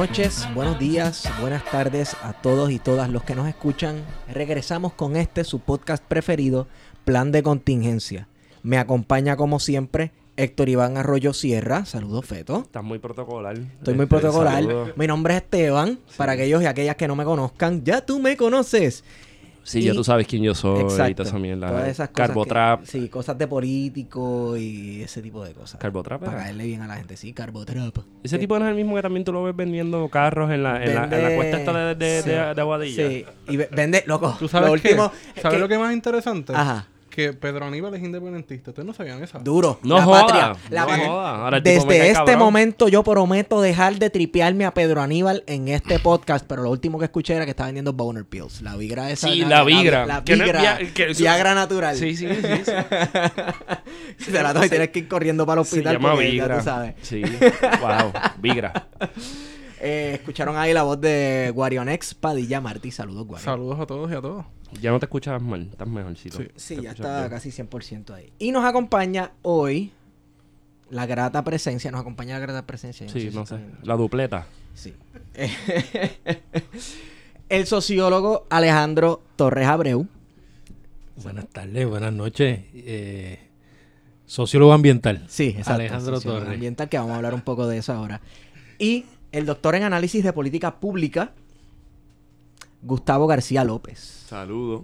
Noches, buenos días, buenas tardes a todos y todas los que nos escuchan. Regresamos con este su podcast preferido, Plan de Contingencia. Me acompaña como siempre Héctor Iván Arroyo Sierra. Saludos, Feto. Estás muy protocolar. Estoy muy protocolar. saludos. Mi nombre es Esteban. Para aquellos y aquellas que no me conozcan, ya tú me conoces. Sí, Y- ya tú sabes quién yo soy y Exacto. toda esa mierda. Todas esas cosas Carbotrap. que- sí, cosas de político y ese tipo de cosas. Carbotrap. Para ¿era? caerle bien a la gente, sí, Carbotrap. Ese tipo no es el mismo que también tú lo ves vendiendo carros en la, en la, en la Vende- cuesta esta de, de, Sí. de- de Aguadilla. Sí, y ve- vende, loco. ¿Tú sabes lo qué? último, ¿Sabes que- lo que es más interesante? Ajá. Que Pedro Aníbal es independentista. ¿Ustedes no sabían eso? Duro. No la joda, patria. La no patria. joda. Ahora Desde cae este cabrón. momento yo prometo dejar de tripearme a Pedro Aníbal en este podcast, pero lo último que escuché era que estaba vendiendo Boner Pills. La Vigra esa. Sí, la Vigra. La, Que no es Vigra. que eso- Viagra natural. Sí, sí, sí. sí. Si te la tomas y tienes que ir corriendo para el Se hospital llama porque ya Vigra. tú sabes. Sí. Wow. Vigra. Eh, escucharon ahí la voz de Guarionex Padilla Martí. Saludos, Guarion. Saludos a todos y a todos. Ya no te escuchas mal. Estás mejorcito. Sí. Sí, ya está bien. casi 100% ahí. Y nos acompaña hoy la grata presencia. Nos acompaña la grata presencia. Sí, si no sé. La dupleta. Sí. El sociólogo Alejandro Torres Abreu. Buenas tardes, buenas noches. Eh, sociólogo ambiental. Sí, exacto. Alejandro sociólogo Torres. Ambiental, que vamos a hablar un poco de eso ahora. Y el doctor en análisis de política pública, Gustavo García López. Saludos.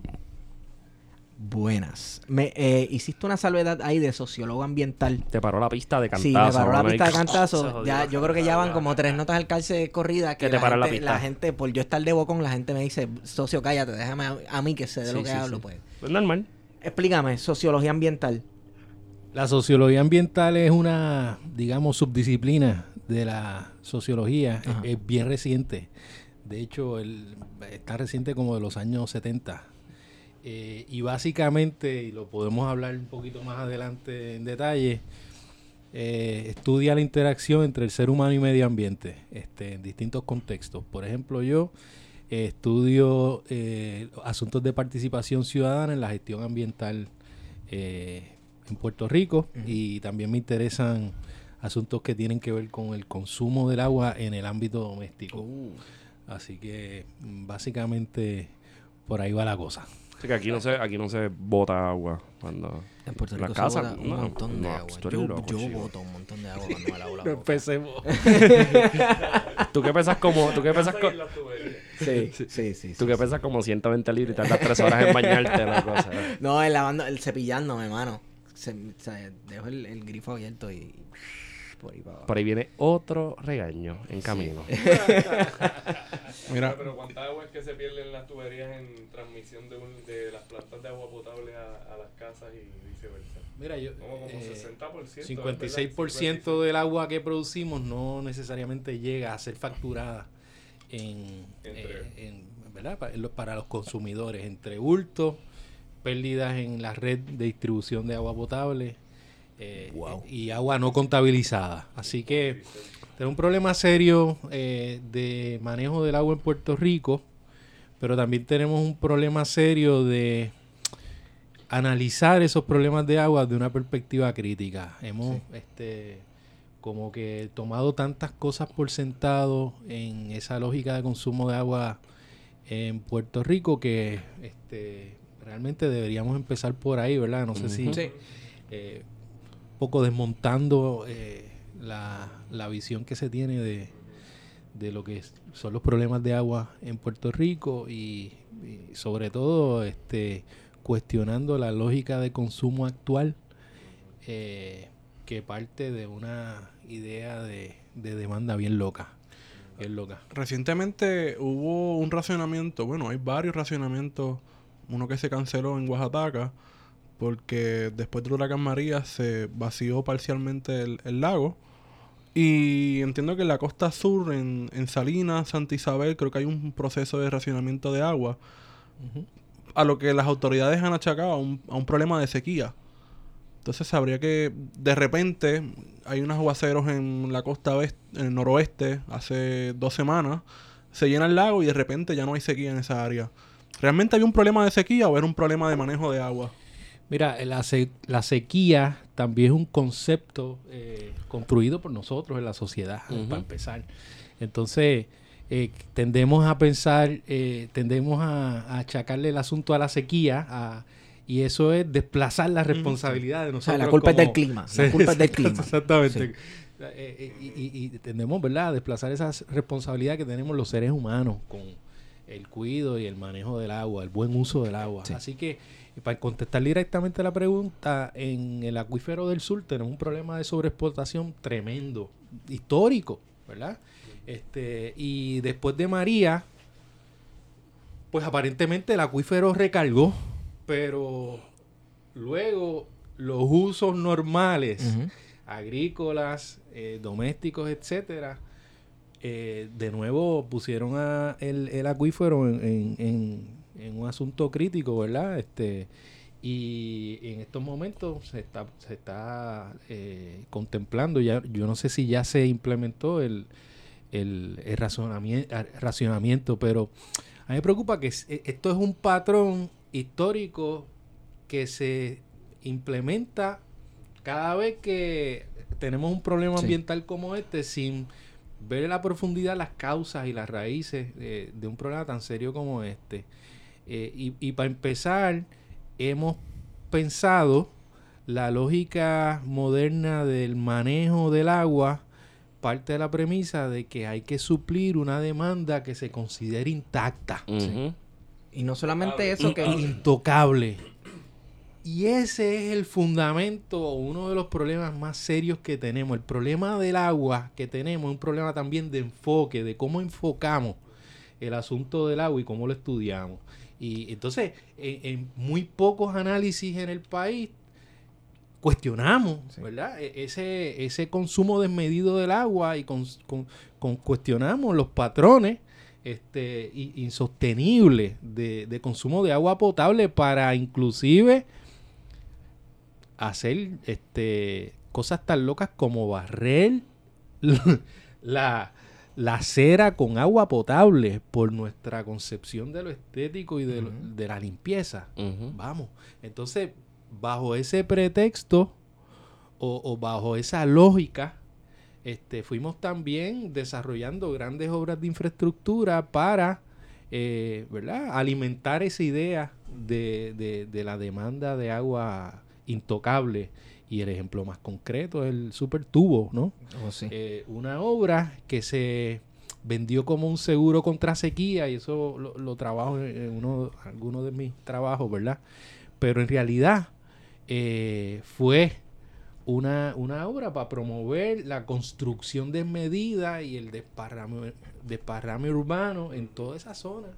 Buenas. Me eh, hiciste una salvedad ahí de sociólogo ambiental. Te paró la pista de cantazo. Sí, me paró la pista de cantazo. Ya, yo creo que ya van como tres notas al calce corrida que, Que te la, para la gente, pista. la gente, por yo estar de bocón, la gente me dice, socio, cállate, déjame a, a mí que sé de lo que sí, hablo, sí. pues. Pues normal. Explícame, sociología ambiental. La sociología ambiental es una, digamos, subdisciplina de la sociología. Es, es bien reciente. De hecho, el, está reciente como de los años 70. Eh, y básicamente, y lo podemos hablar un poquito más adelante en detalle, eh, estudia la interacción entre el ser humano y medio ambiente este, en distintos contextos. Por ejemplo, yo eh, estudio asuntos de participación ciudadana en la gestión ambiental eh, en Puerto Rico y también me interesan asuntos que tienen que ver con el consumo del agua en el ámbito doméstico. Uh. Así que básicamente por ahí va la cosa. Sí, que aquí no se, aquí no se bota agua cuando. En Puerto La Rico casa, se bota un no, montón de no, agua. Yo, loco, yo boto un montón de agua cuando me lavo la boca. empecemos. ¿Tú qué pesas como, tú qué pesas co- Sí, sí, sí. sí, tú qué pesas como 120 litros y tardas 3 horas en bañarte la cosa? No, el lavando, el cepillándome, mano. Se, se- dejo el, el grifo abierto y por ahí para abajo. Por ahí viene otro regaño en camino. Mira, Pero ¿cuánta agua es que se pierde en las tuberías en transmisión de, un- de las plantas de agua potable a, a las casas y viceversa? Mira, yo, Como, como eh, 60%. ¿verdad? 56% del agua que producimos no necesariamente llega a ser facturada en, Entre- eh, en- ¿verdad? Para los consumidores, entre hurtos, pérdidas en la red de distribución de agua potable eh, Wow. y agua no contabilizada. Así que tenemos un problema serio eh, de manejo del agua en Puerto Rico, pero también tenemos un problema serio de analizar esos problemas de agua de una perspectiva crítica. Hemos este como que tomado tantas cosas por sentado en esa lógica de consumo de agua en Puerto Rico que este realmente deberíamos empezar por ahí, ¿verdad? No sé si. Sí. eh, poco desmontando eh, la, la visión que se tiene de, de lo que son los problemas de agua en Puerto Rico y, y sobre todo este cuestionando la lógica de consumo actual eh, que parte de una idea de, de demanda bien loca. Bien loca. recientemente hubo un racionamiento, bueno, hay varios racionamientos, uno que se canceló en Oaxaca, porque después del huracán María se vació parcialmente el, el lago. Y entiendo que en la costa sur, en, en Salinas, Santa Isabel, creo que hay un proceso de racionamiento de agua, a lo que las autoridades han achacado a un, a un problema de sequía. Entonces habría que, de repente, hay unos aguaceros en la costa oeste, en el noroeste hace dos semanas, se llena el lago y de repente ya no hay sequía en esa área. ¿Realmente había un problema de sequía o era un problema de manejo de agua? Mira, la, se- la sequía también es un concepto eh, construido por nosotros en la sociedad, para empezar. Entonces, eh, tendemos a pensar, eh, tendemos a, a achacarle el asunto a la sequía, a- y eso es desplazar la responsabilidad de O sea, nosotros. la culpa es del clima. La culpa es del clima. Exactamente. Sí. Eh, eh, y, y- y tendemos, ¿verdad?, a desplazar esa responsabilidad que tenemos los seres humanos con el cuidado y el manejo del agua, el buen uso del agua. Sí. Así que, para contestar directamente la pregunta, en el acuífero del sur tenemos un problema de sobreexplotación tremendo, histórico, ¿verdad? Este, y después de María, pues aparentemente el acuífero recargó, pero luego los usos normales, agrícolas, eh, domésticos, etcétera, eh, de nuevo pusieron a el, el acuífero en, en- en- en un asunto crítico, ¿verdad? Este y en estos momentos se está se está eh, contemplando ya yo no sé si ya se implementó el el, el razonamiento, racionamiento, pero a mí me preocupa que e- esto es un patrón histórico que se implementa cada vez que tenemos un problema Sí. ambiental como este sin ver en la profundidad las causas y las raíces de, de un problema tan serio como este. Eh, y, y para empezar, hemos pensado la lógica moderna del manejo del agua parte de la premisa de que hay que suplir una demanda que se considere intacta. Y no solamente eso, que intocable. Y ese es el fundamento, uno de los problemas más serios que tenemos. El problema del agua que tenemos es un problema también de enfoque, de cómo enfocamos el asunto del agua y cómo lo estudiamos. Y entonces, en, en muy pocos análisis en el país cuestionamos, Sí. ¿verdad? E- Ese, ese consumo desmedido del agua y con, con- con- cuestionamos los patrones este, insostenibles de, de consumo de agua potable para inclusive hacer este, cosas tan locas como barrer la, la cera con agua potable por nuestra concepción de lo estético y de, lo- de la limpieza. Vamos. Entonces, bajo ese pretexto o, o bajo esa lógica, este, fuimos también desarrollando grandes obras de infraestructura para eh, ¿verdad? alimentar esa idea de, de- de la demanda de agua intocable. Y el ejemplo más concreto es el super tubo, ¿no? Oh, sí. eh, una obra que se vendió como un seguro contra sequía y eso lo, lo trabajo en uno, algunos de mis trabajos, ¿verdad? Pero en realidad eh, fue una, una obra para promover la construcción desmedida y el desparrame, desparrame urbano en toda esa zona,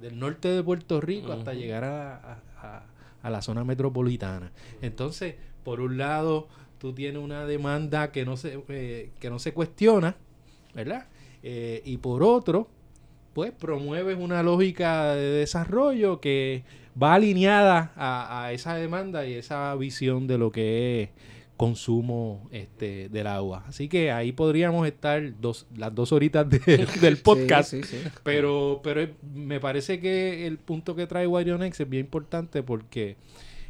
del norte de Puerto Rico hasta llegar a, a- a- a la zona metropolitana. Entonces, por un lado, tú tienes una demanda que no se, eh, que no se cuestiona, ¿verdad? Eh, y por otro, pues promueves una lógica de desarrollo que va alineada a, a esa demanda y esa visión de lo que es consumo este, del agua. Así que ahí podríamos estar dos, las dos horitas de- del podcast. Sí, sí, sí. Pero, pero me parece que el punto que trae Warionex es bien importante porque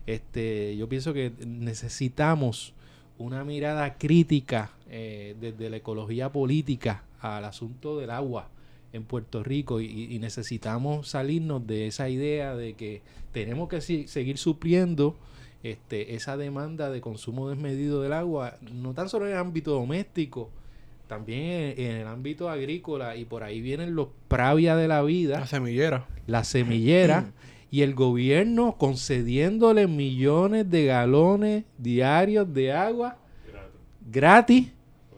este, yo pienso que necesitamos una mirada crítica eh, desde la ecología política al asunto del agua en Puerto Rico y, y necesitamos salirnos de esa idea de que tenemos que si- seguir supliendo este, esa demanda de consumo desmedido del agua, no tan solo en el ámbito doméstico, también en, en el ámbito agrícola y por ahí vienen los pravia de la vida, La semillera. la semillera y el gobierno concediéndole millones de galones diarios de agua gratis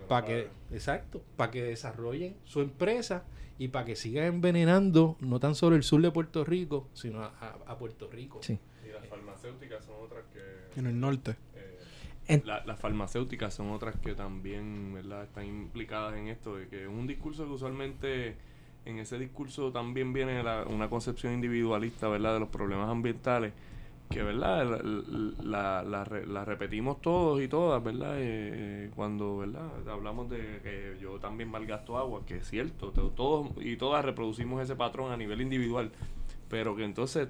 para que exacto para que desarrollen su empresa y para que sigan envenenando no tan solo el sur de Puerto Rico sino a, a- a Puerto Rico Sí. Farmacéuticas son otras que... En el norte. eh, En- la- las farmacéuticas son otras que también ¿verdad? están implicadas en esto, de que es un discurso que usualmente en ese discurso también viene la- una concepción individualista ¿verdad? de los problemas ambientales, que ¿verdad? la, la- la re- la repetimos todos y todas, ¿verdad? Eh, cuando ¿verdad? hablamos de que yo también malgasto agua, que es cierto, to- todos y todas reproducimos ese patrón a nivel individual, pero que entonces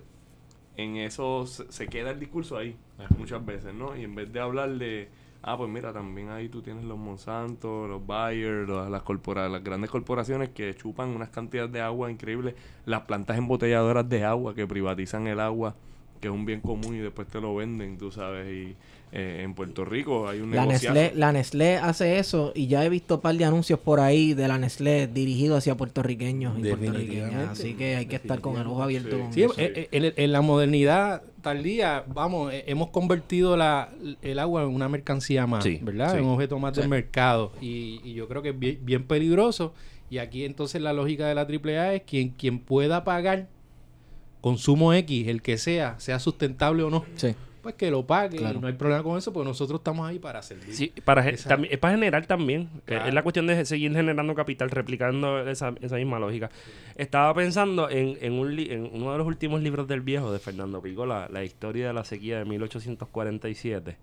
en eso se, se queda el discurso ahí muchas veces, ¿no? Y en vez de hablar de Ah, pues mira, también ahí tú tienes los Monsanto, los Bayer, los- las, corpora- las grandes corporaciones que chupan unas cantidades de agua increíbles. Las plantas embotelladoras de agua que privatizan el agua, que es un bien común y después te lo venden, tú sabes. Y eh, en Puerto Rico hay un La. Nestlé, la Nestlé hace eso y ya he visto un par de anuncios por ahí de la Nestlé dirigido hacia puertorriqueños y puertorriqueñas. Así que hay que estar con el ojo abierto. con Sí, eso. eh, eh, en, en la modernidad tardía, vamos, eh, hemos convertido la, el agua en una mercancía más, Sí, ¿verdad? sí. En un objeto más del mercado. Y, y yo creo que es bien, bien peligroso. Y aquí entonces la lógica de la AAA es quien, quien pueda pagar consumo X, el que sea, sea sustentable o no, Sí. pues que lo pague. Claro. Y no hay problema con eso, porque nosotros estamos ahí para servir. Sí, para, Esa- es para generar también. Claro. Es la cuestión de seguir generando capital, replicando esa, esa misma lógica. Estaba pensando en, en, un li- en uno de los últimos libros del viejo de Fernando Pico, la, la historia de la sequía de 1847,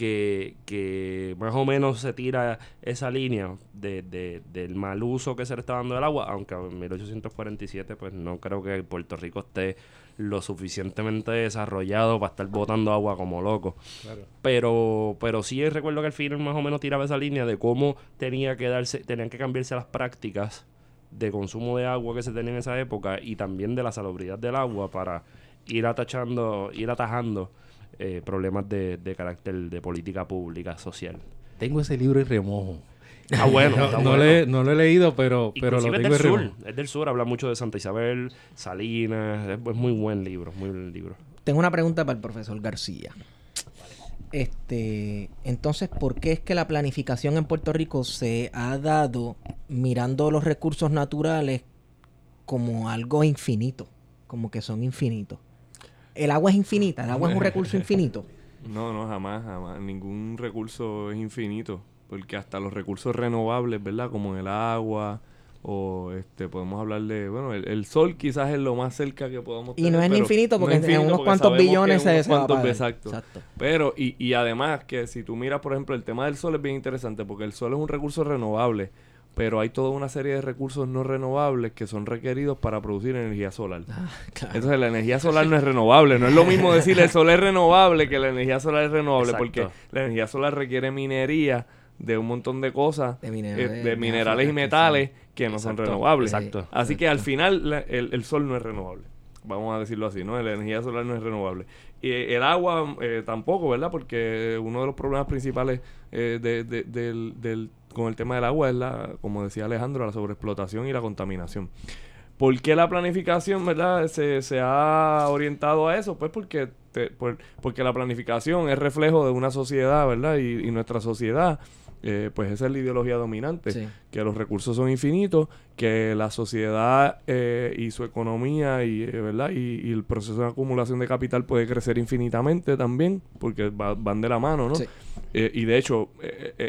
que, que más o menos se tira esa línea de, de- del mal uso que se le está dando del agua, aunque en 1847 pues no creo que Puerto Rico esté lo suficientemente desarrollado para estar botando agua como loco. Claro. Pero, pero sí recuerdo que al final más o menos tiraba esa línea de cómo tenía que darse, tenían que cambiarse las prácticas de consumo de agua que se tenía en esa época y también de la salubridad del agua para ir atachando, ir atajando eh, problemas de, de carácter de política pública, social. Tengo ese libro en remojo. Ah, bueno, No, está no bueno. le- no lo he leído, pero, pero lo tengo es en del remojo. sur, es del sur, habla mucho de Santa Isabel, Salinas, es, es muy buen libro, muy buen libro. Tengo una pregunta para el profesor García. Este, entonces, ¿por qué es que la planificación en Puerto Rico se ha dado mirando los recursos naturales como algo infinito? Como que son infinitos. El agua es infinita, el agua es un recurso infinito. No, no, jamás, jamás. Ningún recurso es infinito. Porque hasta los recursos renovables, ¿verdad? Como el agua o este podemos hablar de, bueno, el, el sol quizás es lo más cerca que podamos Y tener. no es infinito porque en infinito unos porque cuantos billones en se, unos se va a cuantos- apagar. Exacto. Exacto. Pero, y, y además que si tú miras, por ejemplo, el tema del sol es bien interesante porque el sol es un recurso renovable, pero hay toda una serie de recursos no renovables que son requeridos para producir energía solar. Ah, claro. Entonces la energía solar no es renovable. No es lo mismo decir el sol es renovable que la energía solar es renovable. Exacto. Porque la energía solar requiere minería de un montón de cosas, De eh, minerales, de minerales y metales que no son renovables. exacto. Así que al final la- el, el sol no es renovable. Vamos a decirlo así, ¿no? La energía solar no es renovable. Y eh, el agua eh, tampoco, ¿verdad? Porque uno de los problemas principales eh, de- de- del, del- con el tema del agua es la, como decía Alejandro, la sobreexplotación y la contaminación. ¿Por qué la planificación, verdad, se, se ha orientado a eso? Pues porque, te- por- porque la planificación es reflejo de una sociedad, ¿verdad? Y, y nuestra sociedad, eh, pues esa es la ideología dominante, Sí. que los recursos son infinitos, que la sociedad eh, y su economía y, eh, ¿verdad? Y, y el proceso de acumulación de capital puede crecer infinitamente también, porque va- van de la mano, ¿no? Sí. Eh, y de hecho,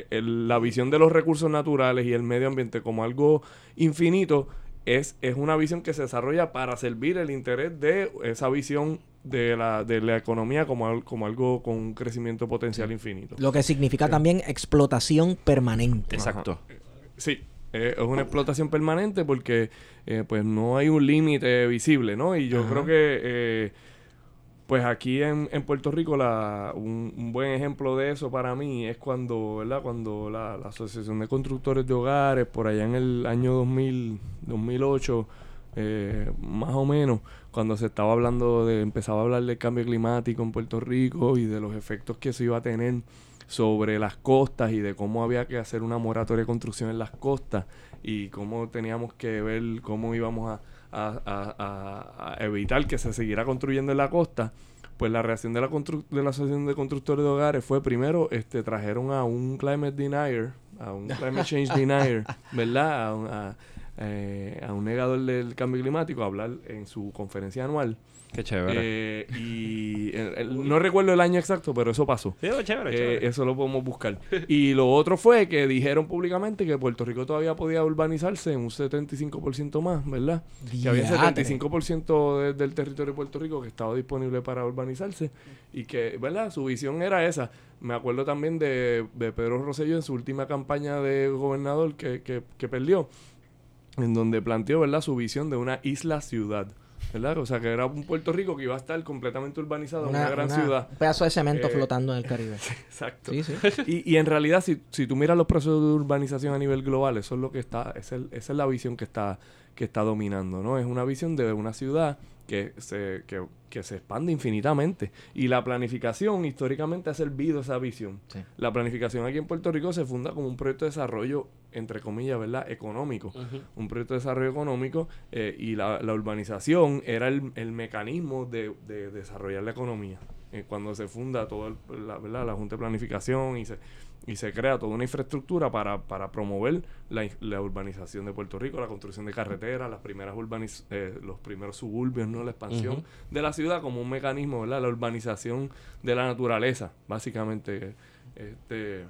el- la visión de los recursos naturales y el medio ambiente como algo infinito es, es una visión que se desarrolla para servir el interés de esa visión de la, de la economía como, al- como algo con un crecimiento potencial infinito. Lo que significa también explotación permanente. Exacto. Sí, eh, es una explotación permanente porque eh, pues no hay un límite visible, ¿no? Y yo Ajá. creo que eh, pues aquí en, en Puerto Rico la, un, un buen ejemplo de eso para mí es cuando, ¿verdad? Cuando la, la Asociación de Constructores de Hogares, por allá en el año 2000, 2008, eh, más o menos, cuando se estaba hablando de, empezaba a hablar del cambio climático en Puerto Rico y de los efectos que eso iba a tener sobre las costas y de cómo había que hacer una moratoria de construcción en las costas y cómo teníamos que ver cómo íbamos a, a- a- a- a evitar que se siguiera construyendo en la costa, pues la reacción de la, constru- de la Asociación de Constructores de Hogares fue primero, este trajeron a un climate denier, a un climate change denier, ¿verdad? A, eh, a un negador del cambio climático a hablar en su conferencia anual. Qué chévere. Eh, y el- no recuerdo el año exacto, pero eso pasó. Sí, chévere, Eh, chévere. eso lo podemos buscar. Y lo otro fue que dijeron públicamente que Puerto Rico todavía podía urbanizarse en un 75% más, ¿verdad? Que había Diatre. 75% de- del territorio de Puerto Rico que estaba disponible para urbanizarse y que, ¿verdad? Su visión era esa. Me acuerdo también de, de Pedro Rosselló en su última campaña de gobernador que, que, que perdió, en donde planteó, ¿verdad? Su visión de una isla-ciudad. ¿verdad? O sea, que era un Puerto Rico que iba a estar completamente urbanizado, una, gran una- ciudad. Un pedazo de cemento Eh, flotando en el Caribe. Exacto. Sí, sí. Y, y en realidad, si, si tú miras los procesos de urbanización a nivel global, eso es lo que está, es el- esa es la visión que está, que está dominando, ¿no? Es una visión de una ciudad que se, que, que se expande infinitamente. Y la planificación históricamente ha servido esa visión. Sí. La planificación aquí en Puerto Rico se funda como un proyecto de desarrollo, entre comillas, ¿verdad? Económico. Un proyecto de desarrollo económico eh, y la, la urbanización era el, el mecanismo de, de desarrollar la economía. Eh, cuando se funda toda la, ¿verdad? la Junta de Planificación y se, y se crea toda una infraestructura para, para promover la, urbanización de Puerto Rico, la construcción de carreteras, las primeras urbaniz eh, los primeros suburbios, ¿no? la expansión de la ciudad como un mecanismo, ¿verdad? la urbanización de la naturaleza, básicamente. Este,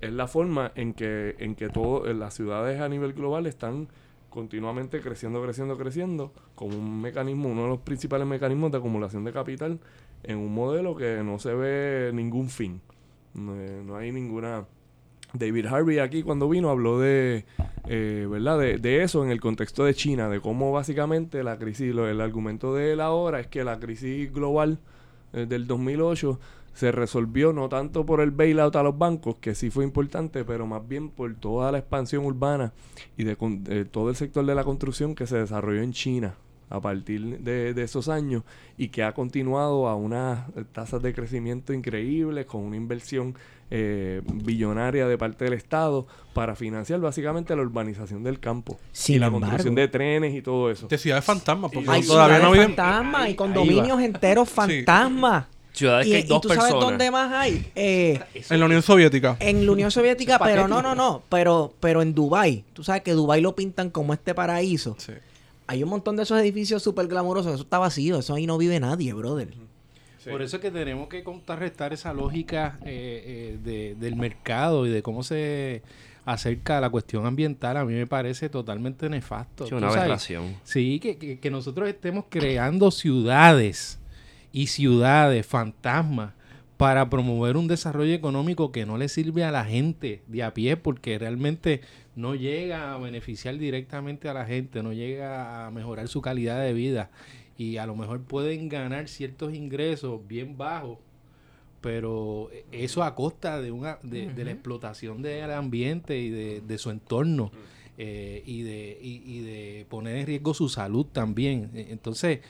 es la forma en que, en que todo, en las ciudades a nivel global están continuamente creciendo, creciendo, creciendo, como un mecanismo, uno de los principales mecanismos de acumulación de capital en un modelo que no se ve ningún fin. No, eh, no hay ninguna... David Harvey aquí cuando vino habló de, eh, ¿verdad? De, de eso en el contexto de China, de cómo básicamente la crisis, lo- el argumento de él ahora es que la crisis global eh, del 2008 se resolvió no tanto por el bailout a los bancos, que sí fue importante, pero más bien por toda la expansión urbana y de, con- todo el sector de la construcción que se desarrolló en China a partir de, de esos años y que ha continuado a unas tasas de crecimiento increíbles con una inversión eh, billonaria de parte del Estado para financiar básicamente la urbanización del campo Sin y la embargo, construcción de trenes y todo eso. De ciudades fantasmas, porque Hay no- todavía no ciudades viven. fantasmas y Ahí- condominios enteros fantasmas. Ciudades Y, que hay y dos tú personas. sabes dónde más hay. Eh, En la Unión Soviética. en la Unión Soviética, pero no, no, no. Pero, pero en Dubai, tú sabes que Dubai lo pintan como este paraíso. Sí. Hay un montón de esos edificios súper glamurosos. Eso está vacío. Eso ahí no vive nadie, brother. Sí. Por eso es que tenemos que contrarrestar esa lógica eh, eh, de- del mercado y de cómo se acerca a la cuestión ambiental. A mí me parece totalmente nefasto. Sí, una aberración. Sí, que, que- que nosotros estemos creando ciudades y ciudades fantasmas para promover un desarrollo económico que no le sirve a la gente de a pie porque realmente no llega a beneficiar directamente a la gente, no llega a mejorar su calidad de vida y a lo mejor pueden ganar ciertos ingresos bien bajos, pero eso a costa de, una, de, de la explotación del ambiente y de, de su entorno eh, y, de, y, y de poner en riesgo su salud también. Eh, Entonces,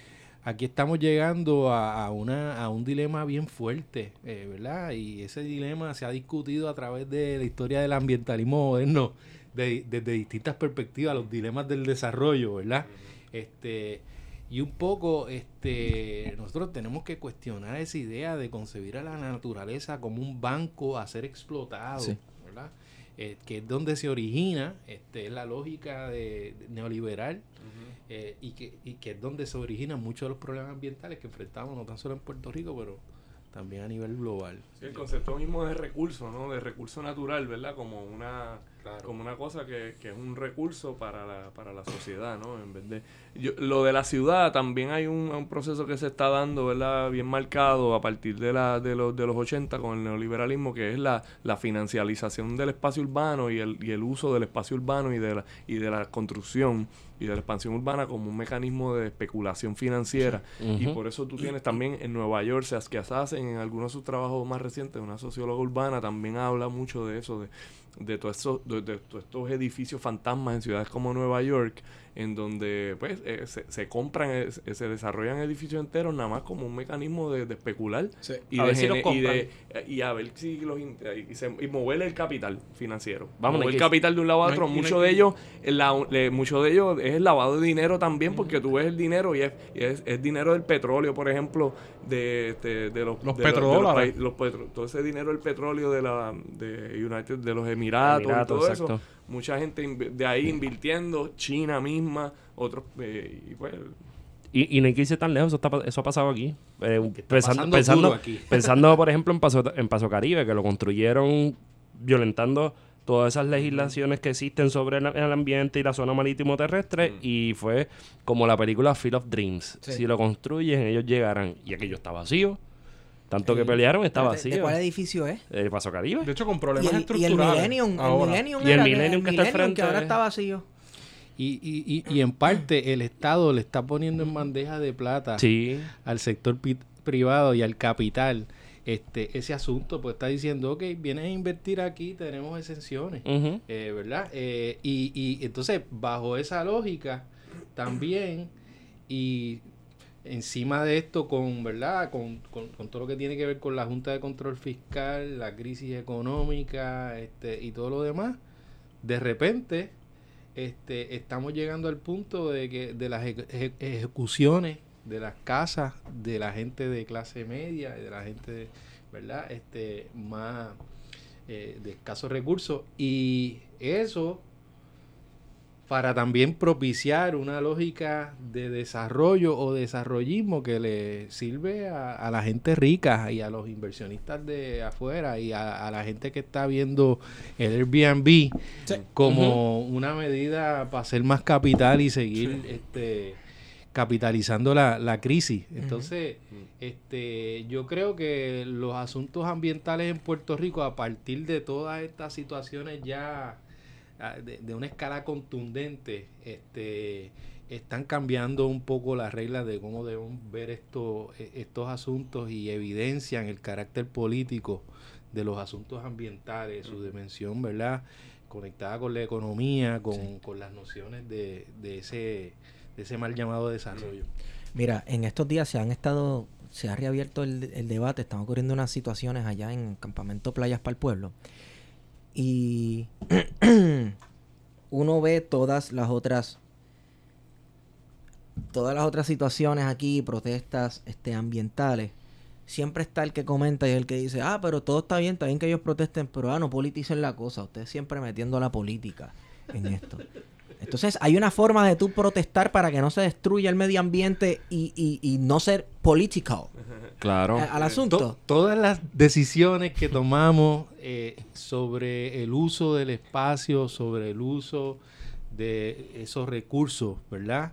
aquí estamos llegando a, a una, a un dilema bien fuerte, eh, ¿verdad? Y ese dilema se ha discutido a través de la historia del ambientalismo moderno, de- desde distintas perspectivas, los dilemas del desarrollo, ¿verdad? Este, y un poco, este, nosotros tenemos que cuestionar esa idea de concebir a la naturaleza como un banco a ser explotado, Sí. ¿verdad? Eh, que es donde se origina, este, es la lógica de, de neoliberal eh, y, que, y que es donde se originan muchos de los problemas ambientales que enfrentamos no tan solo en Puerto Rico, pero también a nivel global. Sí, el concepto mismo de recurso, ¿no? De recurso natural, ¿verdad? Como una, como una cosa que, que es un recurso para la, para la sociedad, ¿no? En vez de... Yo, lo de la ciudad, también hay un, un proceso que se está dando, ¿verdad? Bien marcado a partir de, la, de, los, de los 80 con el neoliberalismo, que es la, la financialización del espacio urbano y el, y el uso del espacio urbano y de, la, y de la construcción y de la expansión urbana como un mecanismo de especulación financiera. Y por eso tú tienes también en Nueva York, Saskia Sassen, en algunos de sus trabajos más recientes, una socióloga urbana, también habla mucho de eso, de, de todos estos, de, de todos estos edificios fantasmas en ciudades como Nueva York, en donde pues eh, se, se compran, eh, se desarrollan edificios enteros nada más como un mecanismo de, de especular y, A de ver si los y, de- compran. y a ver si los in- y, se- y mover el capital financiero. Vamos, mover el capital de un lado a no hay- otro. y no hay Mucho de ellos, el la- le- mucho de ellos es el lavado de dinero también, porque tú ves el dinero y es, y es, es dinero del petróleo, por ejemplo, de, de, de los, Los petrodólares. los petro- todo ese dinero del petróleo de la de United, de los Emiratos, y todo exacto. eso. Mucha gente de ahí invirtiendo, China misma, otros eh, y pues Y, y no hay que irse tan lejos, eso, está pa- eso ha pasado aquí. Eh, pensando, pensando, aquí. pensando, por ejemplo, en Paso, en Paso Caribe, que lo construyeron violentando todas esas legislaciones que existen sobre el, el ambiente y la zona marítimo terrestre y fue como la película Field of Dreams. Sí. Si lo construyen, ellos llegarán. Y aquello está vacío. Tanto que El- pelearon, está ¿De- ¿De vacío. cuál edificio es? El Paso Caribe. De hecho, con Y problemas el, y el estructurales. Millennium, el ahora. Millennium Y el Millennium que está al Millennium, frente. ahora está vacío. Y, y, y, y en parte el Estado le está poniendo en bandeja de plata Sí. al sector pi- privado y al capital este ese asunto, pues está diciendo, ok, vienes a invertir aquí, tenemos exenciones. Eh, ¿Verdad? Eh, y, y entonces, bajo esa lógica, también, y encima de esto, con, ¿verdad? Con, con- con todo lo que tiene que ver con la Junta de Control Fiscal, la crisis económica este, y todo lo demás, de repente este, estamos llegando al punto de que de las eje- eje- ejecuciones de las casas de la gente de clase media y de la gente verdad este más eh, de escasos recursos y eso para también propiciar una lógica de desarrollo o desarrollismo que le sirve a, a la gente rica y a los inversionistas de afuera y a, a la gente que está viendo el Airbnb como una medida para hacer más capital y seguir este capitalizando la, la crisis. Entonces, este, yo creo que los asuntos ambientales en Puerto Rico, a partir de todas estas situaciones ya de, de una escala contundente, este, están cambiando un poco las reglas de cómo debemos ver esto, e- estos asuntos y evidencian el carácter político de los asuntos ambientales, su dimensión, ¿verdad? Conectada con la economía, con, con las nociones de, de ese de ese mal llamado desarrollo. Mira, en estos días se han estado, se ha reabierto el, el debate, están ocurriendo unas situaciones allá en Campamento Playas para el Pueblo. Y uno ve todas las otras, todas las otras situaciones aquí, protestas este, ambientales. Siempre está el que comenta y el que dice, ah, pero todo está bien, está bien que ellos protesten, pero ah, no politicen la cosa. Ustedes siempre metiendo la política en esto. Entonces, hay una forma de tú protestar para que no se destruya el medio ambiente y, y- y no ser political Claro. a- al To- asunto. todas las decisiones que tomamos eh, sobre el uso del espacio, sobre el uso de esos recursos, ¿verdad?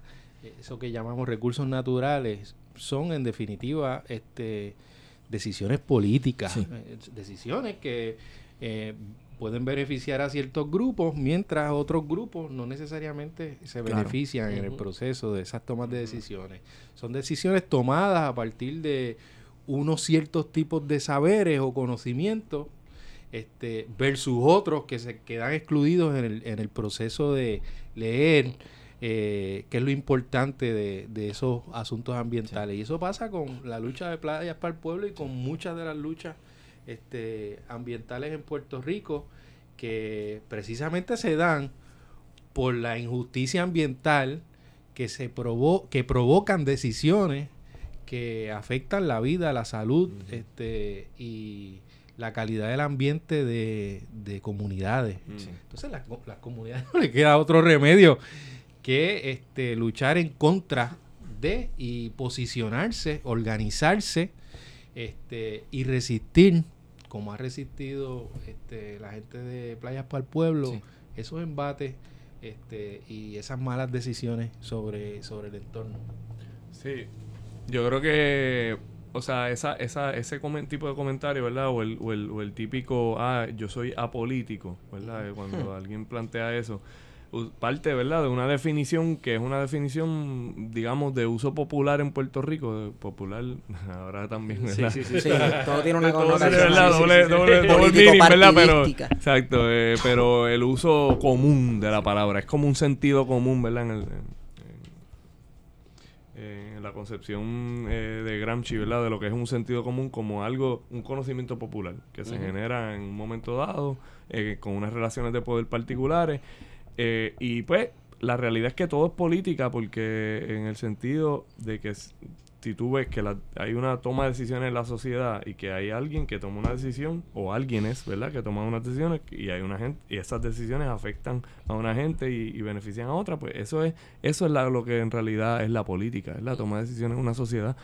Eso que llamamos recursos naturales, son en definitiva este, decisiones políticas, Sí. eh, decisiones que eh, pueden beneficiar a ciertos grupos, mientras otros grupos no necesariamente se Claro. benefician en el proceso de esas tomas de decisiones. Son decisiones tomadas a partir de unos ciertos tipos de saberes o conocimientos este, versus otros que se quedan excluidos en el, en el proceso de leer eh, qué es lo importante de, de esos asuntos ambientales. Y eso pasa con la lucha de playas para el pueblo y con muchas de las luchas este, ambientales en Puerto Rico que precisamente se dan por la injusticia ambiental que se provo que provocan decisiones que afectan la vida, la salud este, y la calidad del ambiente de, de comunidades. Mm. Entonces las, las comunidades no le queda otro remedio que este, luchar en contra de y posicionarse, organizarse este, y resistir, como ha resistido este, la gente de Playas para el Pueblo, Sí. esos embates este, y esas malas decisiones sobre, sobre el entorno. Sí, yo creo que, o sea, esa, esa, ese comen- tipo de comentario, ¿verdad? O el, o, el, o el típico, ah, yo soy apolítico, ¿verdad? Cuando alguien plantea eso, parte, ¿verdad? De una definición que es una definición, digamos, de uso popular en Puerto Rico, de popular, ahora también, ¿verdad? Sí, todo tiene una connotación. ¿verdad? sí, sí, Doble- sí. doble- doble Político meaning, ¿verdad? Pero, exacto, eh, pero el uso común de la palabra es como un sentido común, ¿verdad? En, el- en- la concepción eh, de Gramsci, ¿verdad? De lo que es un sentido común como algo, un conocimiento popular que se genera en un momento dado eh, con unas relaciones de poder particulares. Eh, y pues la realidad es que todo es política porque en el sentido de que si tú ves que la- hay una toma de decisiones en la sociedad y que hay alguien que toma una decisión o alguien es, ¿verdad? Que toma unas decisiones y hay una gente y esas decisiones afectan a una gente y, benefician a otra, pues eso es eso es lo que en realidad es la política, es la toma de decisiones en una sociedad.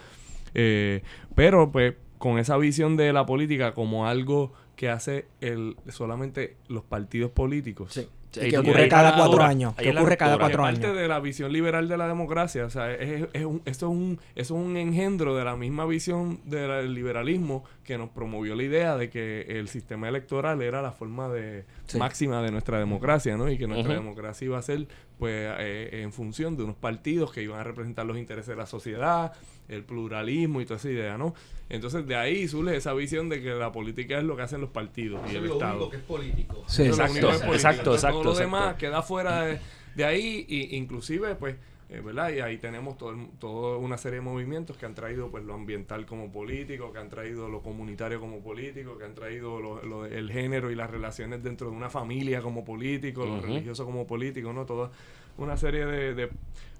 Eh, pero pues con esa visión de la política como algo que hace el solamente los partidos políticos. Sí. Sí, que ocurre cada cuatro años. Que ocurre cada cuatro parte años. de la visión liberal de la democracia. O sea, es, es un, esto, es un, eso es un engendro de la misma visión del liberalismo que nos promovió la idea de que el sistema electoral era la forma de Sí. máxima de nuestra democracia, ¿no? Y que nuestra Ujú. democracia iba a ser, pues, eh, en función de unos partidos que iban a representar los intereses de la sociedad, el pluralismo y toda esa idea, ¿no? Entonces, de ahí surge esa visión de que la política es lo que hacen los partidos y el Estado. es político. Sí. Lo Exacto, único que es exacto, Entonces, exacto, Todo lo exacto. demás queda fuera de, de ahí, y, inclusive, pues, eh, ¿verdad? Y ahí tenemos todo, el- toda una serie de movimientos que han traído, pues, lo ambiental como político, que han traído lo comunitario como político, que han traído lo- lo- el género y las relaciones dentro de una familia como político, lo religioso como político, ¿no? Toda una serie de... de-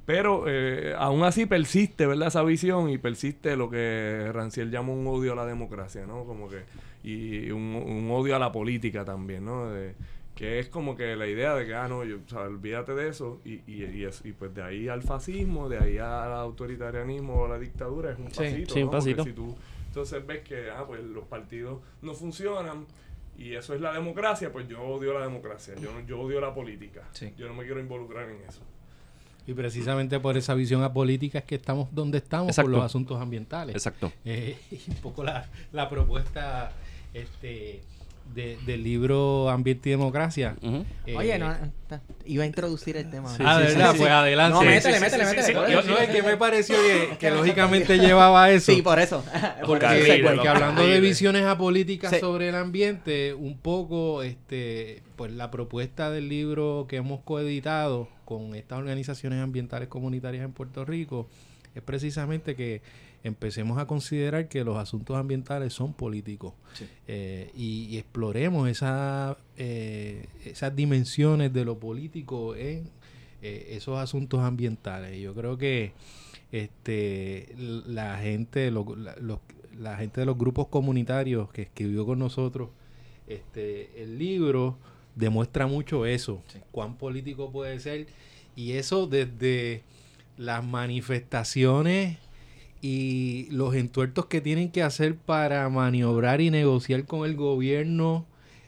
pero eh, aún así persiste, ¿verdad? Esa visión y persiste lo que Ranciel llama un odio a la democracia, ¿no? Como que... Y un, un odio a la política también, ¿no? De, que es como que la idea de que, ah, no, yo, o sea, olvídate de eso, y, y, y, es- y pues de ahí al fascismo, de ahí al autoritarianismo o a la dictadura, es un pasito, sí, ¿no? Pasito. si tú entonces ves que, ah, pues los partidos no funcionan, y eso es la democracia, pues yo odio la democracia, yo, yo odio la política, Sí. yo no me quiero involucrar en eso. Y precisamente por esa visión apolítica es que estamos donde estamos Exacto. por los asuntos ambientales. Exacto. Eh, y un poco la, la propuesta este, de- del libro Ambiente y Democracia. Eh, Oye, no, iba a introducir el tema. Sí, ah, de sí, verdad, sí, pues sí. adelante. No, métele, métele, métele, Yo, no, es que me pareció que, que lógicamente llevaba eso. Sí, por eso. Por Porque, porque hablando de visiones apolíticas Sí. sobre el ambiente, un poco, este, pues la propuesta del libro que hemos coeditado con estas organizaciones ambientales comunitarias en Puerto Rico es precisamente que empecemos a considerar que los asuntos ambientales son políticos Sí. eh, y, y exploremos esa, eh, esas dimensiones de lo político en eh, esos asuntos ambientales. Yo creo que este la gente lo- la, los- la gente de los grupos comunitarios que escribió con nosotros este el libro demuestra mucho eso Sí. cuán político puede ser y eso desde las manifestaciones y los entuertos que tienen que hacer para maniobrar y negociar con el gobierno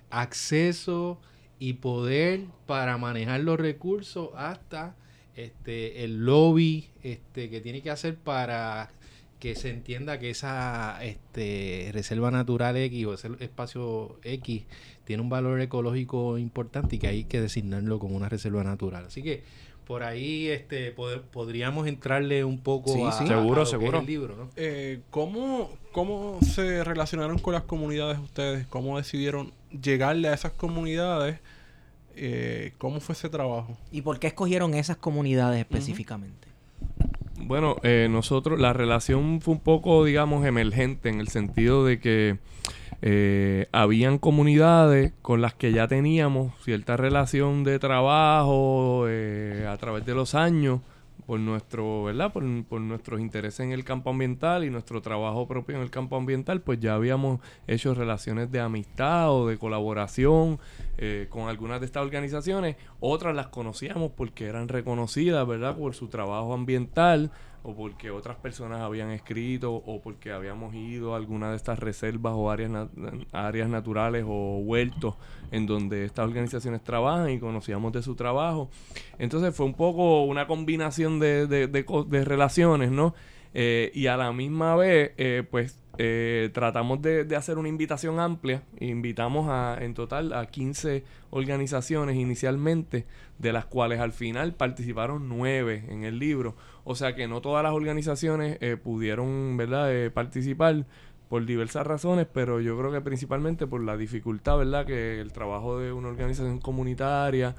acceso y poder para manejar los recursos hasta este el lobby este que tiene que hacer para que se entienda que esa este reserva natural X o ese espacio X tiene un valor ecológico importante y que hay que designarlo como una reserva natural. Así que por ahí este podríamos entrarle un poco Sí, a, sí. a- Seguro, a lo que es seguro. el libro, ¿no? Eh, ¿cómo, ¿Cómo se relacionaron con las comunidades ustedes? ¿Cómo decidieron llegarle a esas comunidades? Eh, ¿Cómo fue ese trabajo? ¿Y por qué escogieron esas comunidades específicamente? Bueno, eh, nosotros, la relación fue un poco, digamos, emergente en el sentido de que eh, habían comunidades con las que ya teníamos cierta relación de trabajo eh, a través de los años por nuestro, ¿verdad? Por, por nuestros intereses en el campo ambiental y nuestro trabajo propio en el campo ambiental, pues ya habíamos hecho relaciones de amistad o de colaboración eh, con algunas de estas organizaciones. Otras las conocíamos porque eran reconocidas, ¿verdad? Por su trabajo ambiental o porque otras personas habían escrito o porque habíamos ido a alguna de estas reservas o áreas, áreas naturales o huertos en donde estas organizaciones trabajan y conocíamos de su trabajo. Entonces fue un poco una combinación de, de- de de relaciones, ¿no? Eh, y a la misma vez, eh, pues eh, tratamos de, hacer una invitación amplia. Invitamos a, en total a 15 organizaciones inicialmente, de las cuales al final participaron 9 en el libro. O sea que no todas las organizaciones eh, pudieron ¿verdad? Eh, participar por diversas razones, pero yo creo que principalmente por la dificultad, ¿verdad? Que el trabajo de una organización comunitaria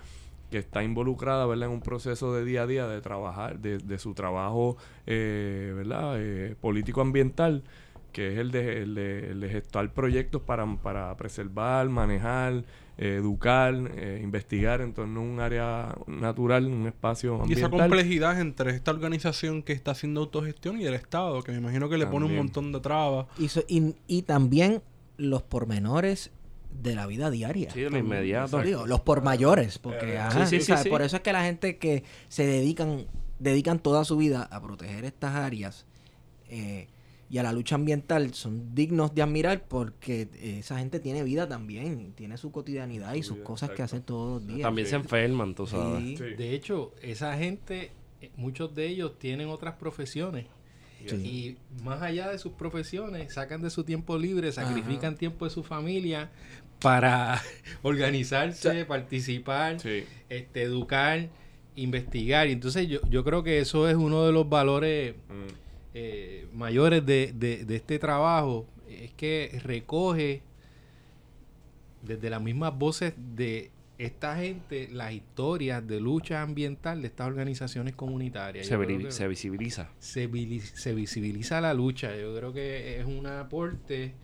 que está involucrada, ¿verdad? En un proceso de día a día de trabajar, de, de su trabajo, eh, ¿verdad? Eh, político-ambiental, que es el de, el de, el de gestar proyectos para, para preservar, manejar, eh, educar, eh, investigar en torno a un área natural, un espacio Y esa ambiental. complejidad entre esta organización que está haciendo autogestión y el Estado, que me imagino que le pone un montón de trabas. Y, so- y- y también los pormenores de la vida diaria. Sí, de lo inmediato. Digo, los por mayores, porque Eh, ajá, sí, sí, por eso es que la gente que se dedican, dedican toda su vida a proteger estas áreas, eh, y a la lucha ambiental son dignos de admirar porque esa gente tiene vida también, tiene su cotidianidad y sus cosas que hacer todos los días. También se enferman, tú sabes. Sí. Sí. De hecho, esa gente, eh, muchos de ellos tienen otras profesiones. Sí. Y más allá de sus profesiones, sacan de su tiempo libre, sacrifican tiempo de su familia para organizarse, participar, Sí. este, educar, investigar. Y entonces yo, yo creo que eso es uno de los valores Mm. eh, mayores de, de- de este trabajo, es que recoge desde las mismas voces de esta gente las historias de lucha ambiental de estas organizaciones comunitarias. Se, visibiliza. se, visibiliza la lucha. Yo creo que es un aporte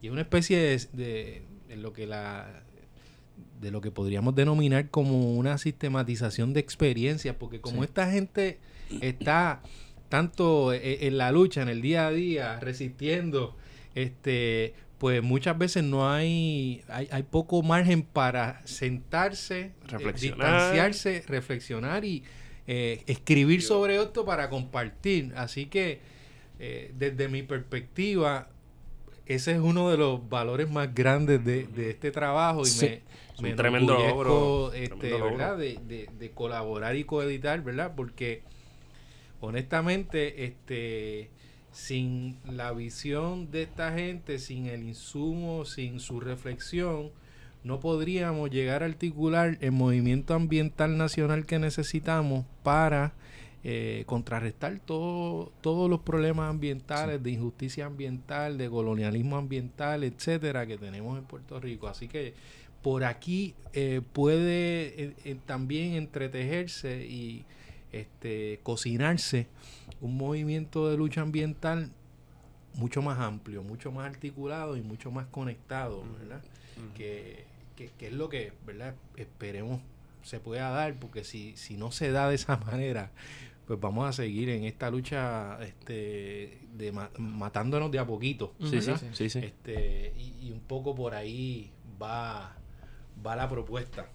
y es una especie de, de- de lo que la de lo que podríamos denominar como una sistematización de experiencias, porque como Sí. esta gente está tanto e- en la lucha, en el día a día, resistiendo, este, pues muchas veces no hay, hay, hay poco margen para sentarse, eh, Reflexionar. distanciarse, reflexionar y eh, escribir sobre esto para compartir. Así que eh, desde mi perspectiva, ese es uno de los valores más grandes de, de este trabajo y Sí. me, me tremendo logro, este, tremendo logro. ¿verdad? De, de- de colaborar y coeditar, ¿verdad? Porque honestamente, este sin la visión de esta gente, sin el insumo, sin su reflexión, no podríamos llegar a articular el movimiento ambiental nacional que necesitamos para eh, contrarrestar todo, todos los problemas ambientales, de injusticia ambiental, de colonialismo ambiental, etcétera, que tenemos en Puerto Rico. Así que por aquí eh, puede eh, eh, también entretejerse y este, cocinarse un movimiento de lucha ambiental mucho más amplio, mucho más articulado y mucho más conectado, ¿verdad? que, que- que es lo que, ¿verdad? Esperemos se pueda dar, porque si, si no se da de esa manera, pues vamos a seguir en esta lucha este, de ma- matándonos de a poquito. Sí, sí, sí, sí. Este, y, y un poco por ahí va, va la propuesta.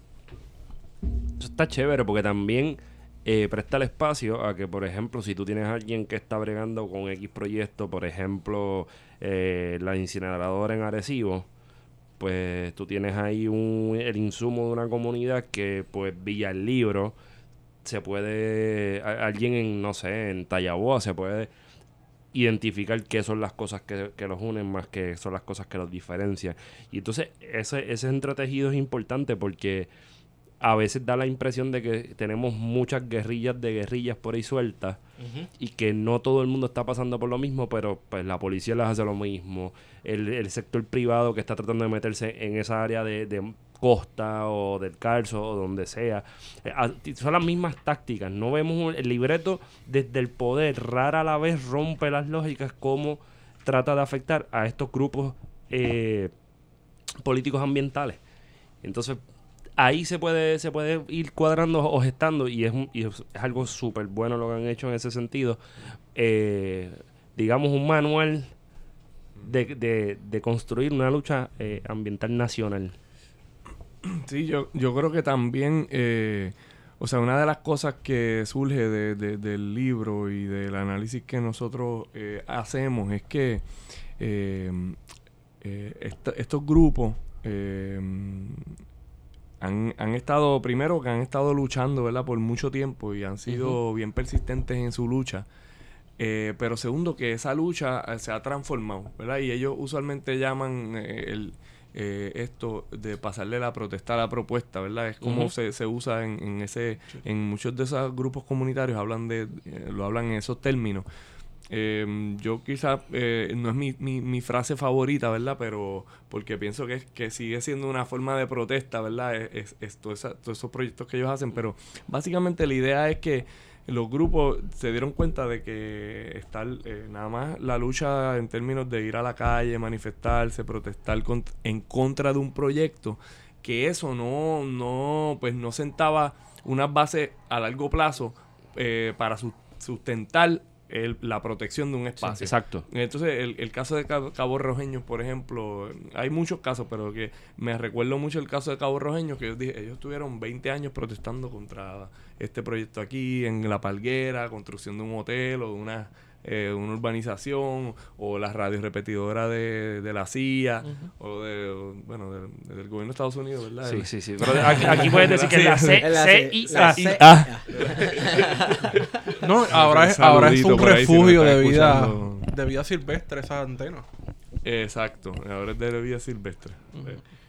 Eso está chévere porque también eh, presta el espacio a que, por ejemplo, si tú tienes a alguien que está bregando con X proyecto, por ejemplo, eh, la incineradora en Arecibo, pues tú tienes ahí un, el insumo de una comunidad que, pues, vía el libro, se puede, a- alguien en, no sé, en Tallaboa se puede identificar qué son las cosas que, que los unen más que son las cosas que los diferencian. Y entonces ese, ese entretejido es importante porque a veces da la impresión de que tenemos muchas guerrillas de guerrillas por ahí sueltas y que no todo el mundo está pasando por lo mismo, pero pues la policía les hace lo mismo. El, el sector privado que está tratando de meterse en esa área de, de costa o del calzo o donde sea. Eh, son las mismas tácticas. No vemos el libreto desde el poder. Rara a la vez rompe las lógicas como trata de afectar a estos grupos eh, políticos ambientales. Entonces, ahí se puede, se puede ir cuadrando o gestando y es, un- es, algo súper bueno lo que han hecho en ese sentido. Eh, digamos, un manual de construir una lucha eh, ambiental nacional. Sí, yo, yo creo que también, eh, o sea, una de las cosas que surge de- de- del libro y del análisis que nosotros eh, hacemos es que eh, eh, esta- estos grupos eh, han, han estado, primero que han estado luchando, ¿verdad? Por mucho tiempo y han sido bien persistentes en su lucha. Eh, pero segundo, que esa lucha eh, se ha transformado, ¿verdad? Y ellos usualmente llaman eh, el, eh, esto de pasarle la protesta a la propuesta, ¿verdad? Es como se, se usa en, en ese, en muchos de esos grupos comunitarios hablan de, eh, lo hablan en esos términos. Eh, yo quizás eh, no es mi, mi, mi frase favorita, ¿verdad? Pero porque pienso que, que sigue siendo una forma de protesta, ¿verdad? Es, es- es todo esa- todos esos proyectos que ellos hacen, pero básicamente la idea es que los grupos se dieron cuenta de que estar eh, nada más la lucha en términos de ir a la calle, manifestarse, protestar en contra de un proyecto, que eso no, no, pues no sentaba unas bases a largo plazo eh, para sus- sustentar el- la protección de un espacio. Exacto. Entonces, el, el caso de Cabo, Cabo Rojeño, por ejemplo, hay muchos casos, pero que me recuerdo mucho el caso de Cabo Rojeño, que ellos, dije- ellos tuvieron 20 años protestando contra este proyecto aquí, en La Palguera, construcción de un hotel o de unas eh, una urbanización o la radio repetidora de, de la CIA o de, o, bueno, del- del gobierno de Estados Unidos, ¿verdad? Sí, sí, sí. Pero aquí, aquí puedes decir que es la C, Es la C, No, ahora es, Un ahora es un refugio de vida, de vida silvestre esa antena. Exacto, ahora es de vida silvestre.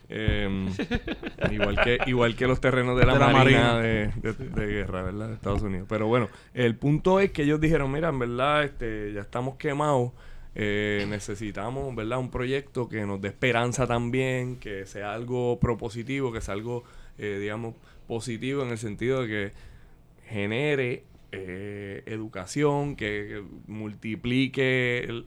Eh, igual que igual que los terrenos de la, De la marina, Marina. De, de- de guerra, ¿verdad? De Estados Unidos. Pero bueno, el punto es que ellos dijeron, mira, en verdad, este, ya estamos quemados. eh, necesitamos, ¿verdad? Un proyecto que nos dé esperanza también, que sea algo propositivo, que sea algo, eh, digamos, positivo en el sentido de que genere eh, educación, que, que multiplique el-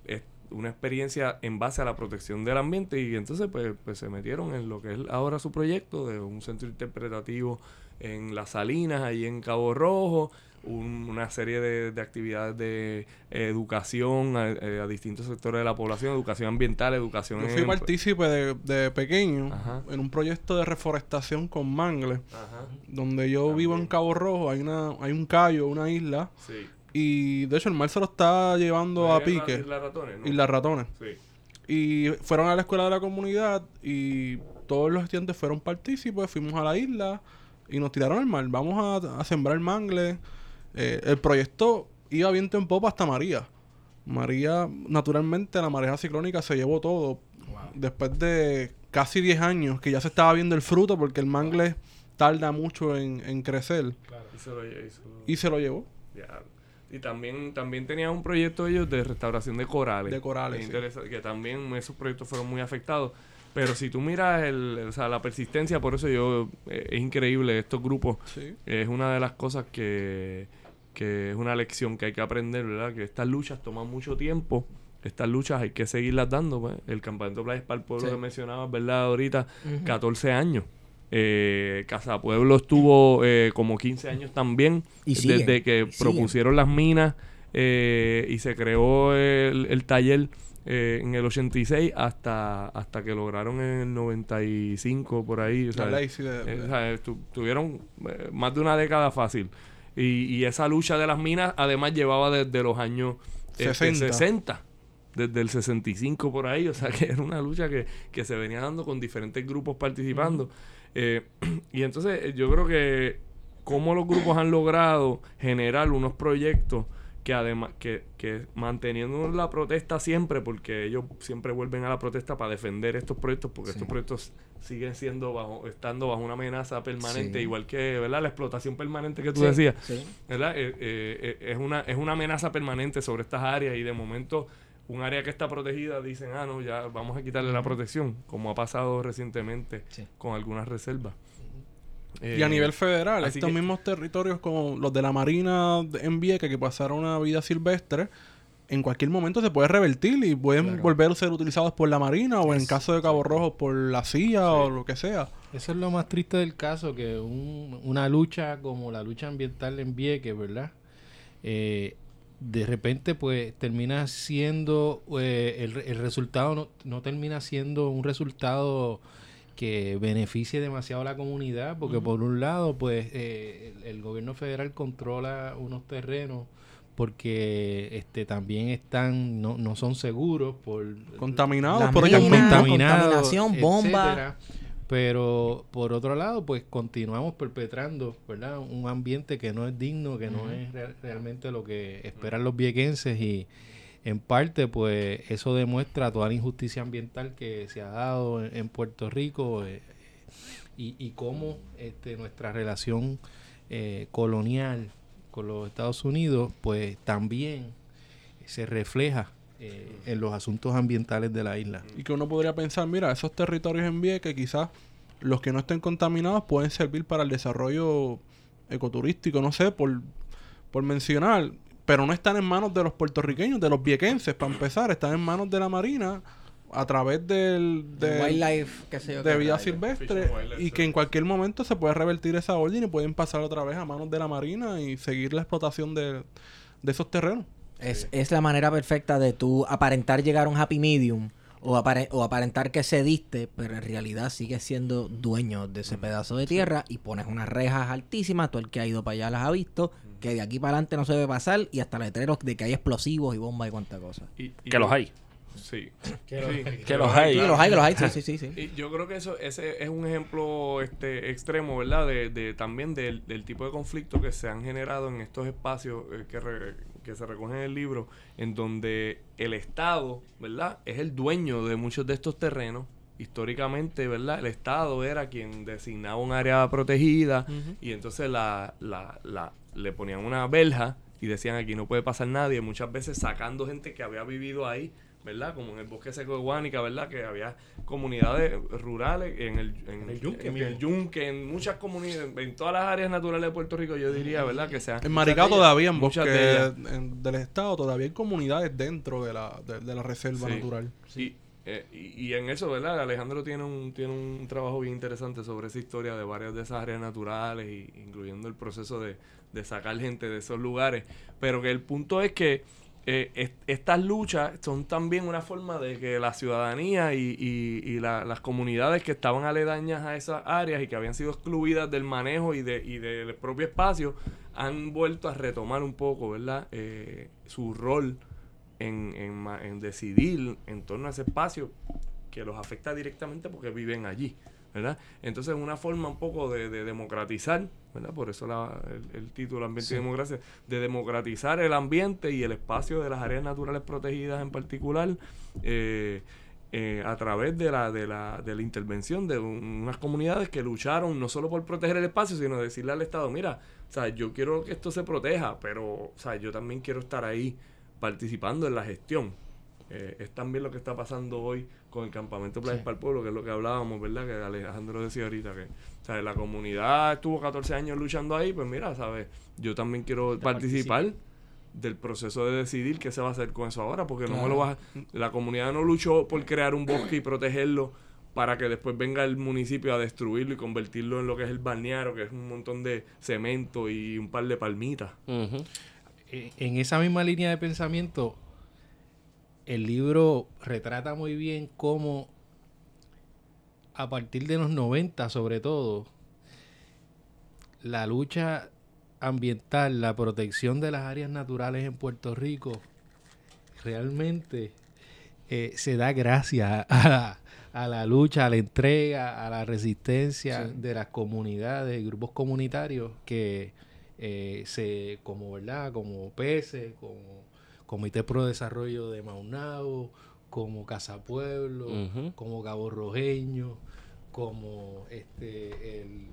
una experiencia en base a la protección del ambiente y entonces pues, pues se metieron en lo que es ahora su proyecto de un centro interpretativo en Las Salinas, ahí en Cabo Rojo, un- una serie de, de actividades de educación a, eh, a distintos sectores de la población, educación ambiental, educación Yo fui en- partícipe de, de pequeño Ajá. en un proyecto de reforestación con mangle, Ajá, donde yo vivo en Cabo Rojo, hay una hay un callo, una isla, sí. Y de hecho el mar se lo está llevando a ¿Es la- pique, Isla Ratones? No. y las ratones. Sí. Y fueron a la escuela de la comunidad y todos los estudiantes fueron partícipes, fuimos a la isla y nos tiraron al mar. Vamos a, a sembrar mangle. Eh, el proyecto iba viento en popa hasta María. María, naturalmente, la mareja ciclónica se llevó todo. Después de casi 10 años que ya se estaba viendo el fruto porque el mangle tarda mucho en, en crecer. Y se lo- y se lo- Y se lo llevó. Ya. Y también, también tenían un proyecto ellos de restauración de corales. De corales, Es sí. Que también esos proyectos fueron muy afectados. Pero si tú miras el, o sea, la persistencia, por eso yo, eh, es increíble estos grupos. Sí. Es una de las cosas que, que es una lección que hay que aprender, ¿verdad? Que estas luchas toman mucho tiempo. Estas luchas hay que seguirlas dando. pues. El campamento Playa para el Pueblo Sí. que mencionabas, ¿verdad? Ahorita, 14 años. Eh, Casa Pueblo estuvo eh, como 15 años también. Y desde que y propusieron las minas eh, y se creó el, el taller eh, en el 86 hasta, hasta que lograron en el 95 por ahí. o sea, La ley, sí, de- eh, o sea, estu- tuvieron eh, más de una década fácil. Y, y esa lucha de las minas además llevaba desde los años este, 60. 60. Desde el 65 por ahí. O sea que era una lucha que, que se venía dando con diferentes grupos participando. Eh, y entonces eh, yo creo que cómo los grupos han logrado generar unos proyectos que además que, que manteniendo la protesta siempre porque ellos siempre vuelven a la protesta para defender estos proyectos porque Sí. estos proyectos siguen siendo bajo estando bajo una amenaza permanente Sí. igual que verdad la explotación permanente que tú Sí, decías. ¿verdad? Eh, eh, eh, es, una, es una amenaza permanente sobre estas áreas y de momento un área que está protegida dicen, ah, no, ya vamos a quitarle la protección, como ha pasado recientemente Sí. con algunas reservas. Y a Eh, nivel federal, estos que- mismos territorios como los de la Marina en Vieques que pasaron una vida silvestre, en cualquier momento se puede revertir y pueden Claro. volver a ser utilizados por la Marina o en Es- caso de Cabo Rojo por la CIA o lo que sea. Eso es lo más triste del caso, que un- una lucha como la lucha ambiental en Vieques, ¿verdad? Eh, de repente, pues, termina siendo, eh, el, el resultado no, no termina siendo un resultado que beneficie demasiado a la comunidad, porque por un lado, pues, eh, el, el gobierno federal controla unos terrenos porque este también están no, no son seguros por Contaminados por ellos minas, contaminación, bomba. Pero por otro lado, pues continuamos perpetrando, ¿verdad? Un ambiente que no es digno, que no es re- realmente lo que esperan los viequenses y en parte, pues eso demuestra toda la injusticia ambiental que se ha dado en, en Puerto Rico eh, y, y cómo este, nuestra relación eh, colonial con los Estados Unidos, pues también se refleja eh, en los asuntos ambientales de la isla. Y que uno podría pensar, mira, esos territorios en Vieques quizás los que no estén contaminados pueden servir para el desarrollo ecoturístico, no sé, por, por mencionar, pero no están en manos de los puertorriqueños, de los viequenses, para empezar, están en manos de la Marina a través del, del- Wildlife, qué sé yo. de vida silvestre y que en cualquier momento se puede revertir esa orden y pueden pasar otra vez a manos de la Marina y seguir la explotación de, de esos terrenos. Es, es la manera perfecta de tú aparentar llegar a un happy medium o, apare- o aparentar que cediste, pero en realidad sigues siendo dueño de ese pedazo de tierra y pones unas rejas altísimas. Todo el que ha ido para allá las ha visto. que de aquí para adelante no se debe pasar y hasta letreros de que hay explosivos y bombas y cuánta cosa. Y- y Que los yo- hay. Sí. Que los Sí. hay. Que los hay. Claro. los hay, los hay, sí, sí, sí. sí. Y yo creo que eso ese es un ejemplo este extremo, ¿verdad? De, de también del, del tipo de conflicto que se han generado en estos espacios eh, que, re- que se recogen en el libro, en donde el Estado, ¿verdad? Es el dueño de muchos de estos terrenos. Históricamente, ¿verdad? El Estado era quien designaba un área protegida y entonces la, la, la, le ponían una verja y decían aquí no puede pasar nadie, muchas veces sacando gente que había vivido ahí, ¿verdad? Como en el bosque seco de Guánica, ¿verdad? Que había comunidades rurales en el, en, En el Yunque en el Yunque, en muchas comunidades, en todas las áreas naturales de Puerto Rico, yo diría, ¿verdad? Que sean En ellas- todavía, en bosque en- del estado, todavía hay comunidades dentro de la, de, de la reserva Sí. natural. Y, eh, y, y en eso, ¿verdad? Alejandro tiene un, tiene un trabajo bien interesante sobre esa historia de varias de esas áreas naturales, y, incluyendo el proceso de, de sacar gente de esos lugares. Pero que el punto es que eh, est- estas luchas son también una forma de que la ciudadanía y, y- y la- las comunidades que estaban aledañas a esas áreas y que habían sido excluidas del manejo y, de, y del propio espacio han vuelto a retomar un poco, ¿verdad? Eh, su rol en, en, en decidir en torno a ese espacio que los afecta directamente porque viven allí, ¿verdad? Entonces es una forma un poco de, de democratizar, ¿verdad? Por eso la- el, el título Ambiente y Democracia, de democratizar el ambiente y el espacio de las áreas naturales protegidas en particular, eh, eh, a través de la, de, la, de la intervención de un- unas comunidades que lucharon no solo por proteger el espacio, sino decirle al Estado, mira, o sea, yo quiero que esto se proteja, pero o sea, yo también quiero estar ahí participando en la gestión. Eh, es también lo que está pasando hoy con el campamento Playa para el Pueblo, que es lo que hablábamos, ¿verdad? Que Alejandro decía ahorita, que o sea, la comunidad estuvo 14 años luchando ahí, pues mira, ¿sabes? Yo también quiero participar del proceso de decidir qué se va a hacer con eso ahora, porque no me lo vas a- La comunidad no luchó por crear un bosque y protegerlo para que después venga el municipio a destruirlo y convertirlo en lo que es el balneario, que es un montón de cemento y un par de palmitas. Eh, en esa misma línea de pensamiento, el libro retrata muy bien cómo a partir de los 90 sobre todo, la lucha ambiental, la protección de las áreas naturales en Puerto Rico, realmente eh, se da gracias a la, a la lucha, a la entrega, a la resistencia de las comunidades, grupos comunitarios que eh, se, como verdad, como PESE, como Comité Pro Desarrollo de Maunao, como Casa Pueblo, como Cabo Rojeño, como este el,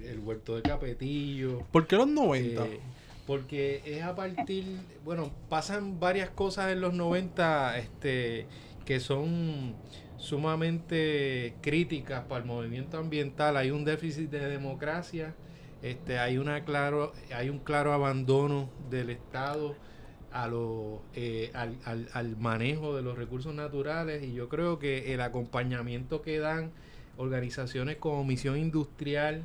el Huerto de Capetillo. ¿Por qué los 90? Eh, porque es a partir, bueno, pasan varias cosas en los 90 este, que son sumamente críticas para el movimiento ambiental. Hay un déficit de democracia, este, hay, una claro, hay un claro abandono del Estado a lo, eh, al, al- al manejo de los recursos naturales y yo creo que el acompañamiento que dan organizaciones como Misión Industrial,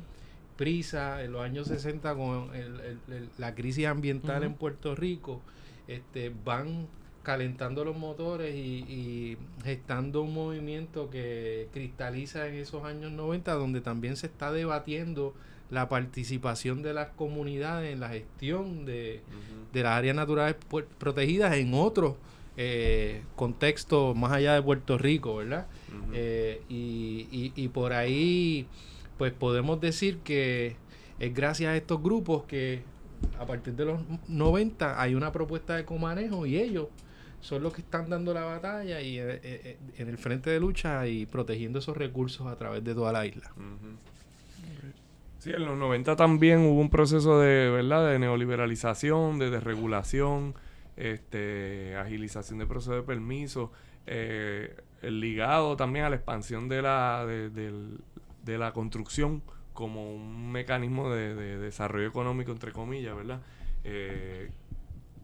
Prisa, en los años 60 con el- el- el- la crisis ambiental en Puerto Rico, este, van calentando los motores y, y gestando un movimiento que cristaliza en esos años 90, donde también se está debatiendo la participación de las comunidades en la gestión de, de las áreas naturales protegidas en otros eh, contextos más allá de Puerto Rico, ¿verdad? Eh, y, y- y por ahí, pues podemos decir que es gracias a estos grupos que a partir de los 90 hay una propuesta de comanejo y ellos son los que están dando la batalla y eh, eh, en el frente de lucha y protegiendo esos recursos a través de toda la isla. Sí, en los 90 también hubo un proceso de, ¿verdad? de neoliberalización, de desregulación, este, agilización de procesos de permiso, eh, ligado también a la expansión de la, de, del- de la construcción como un mecanismo de, de desarrollo económico, entre comillas, ¿verdad? Eh,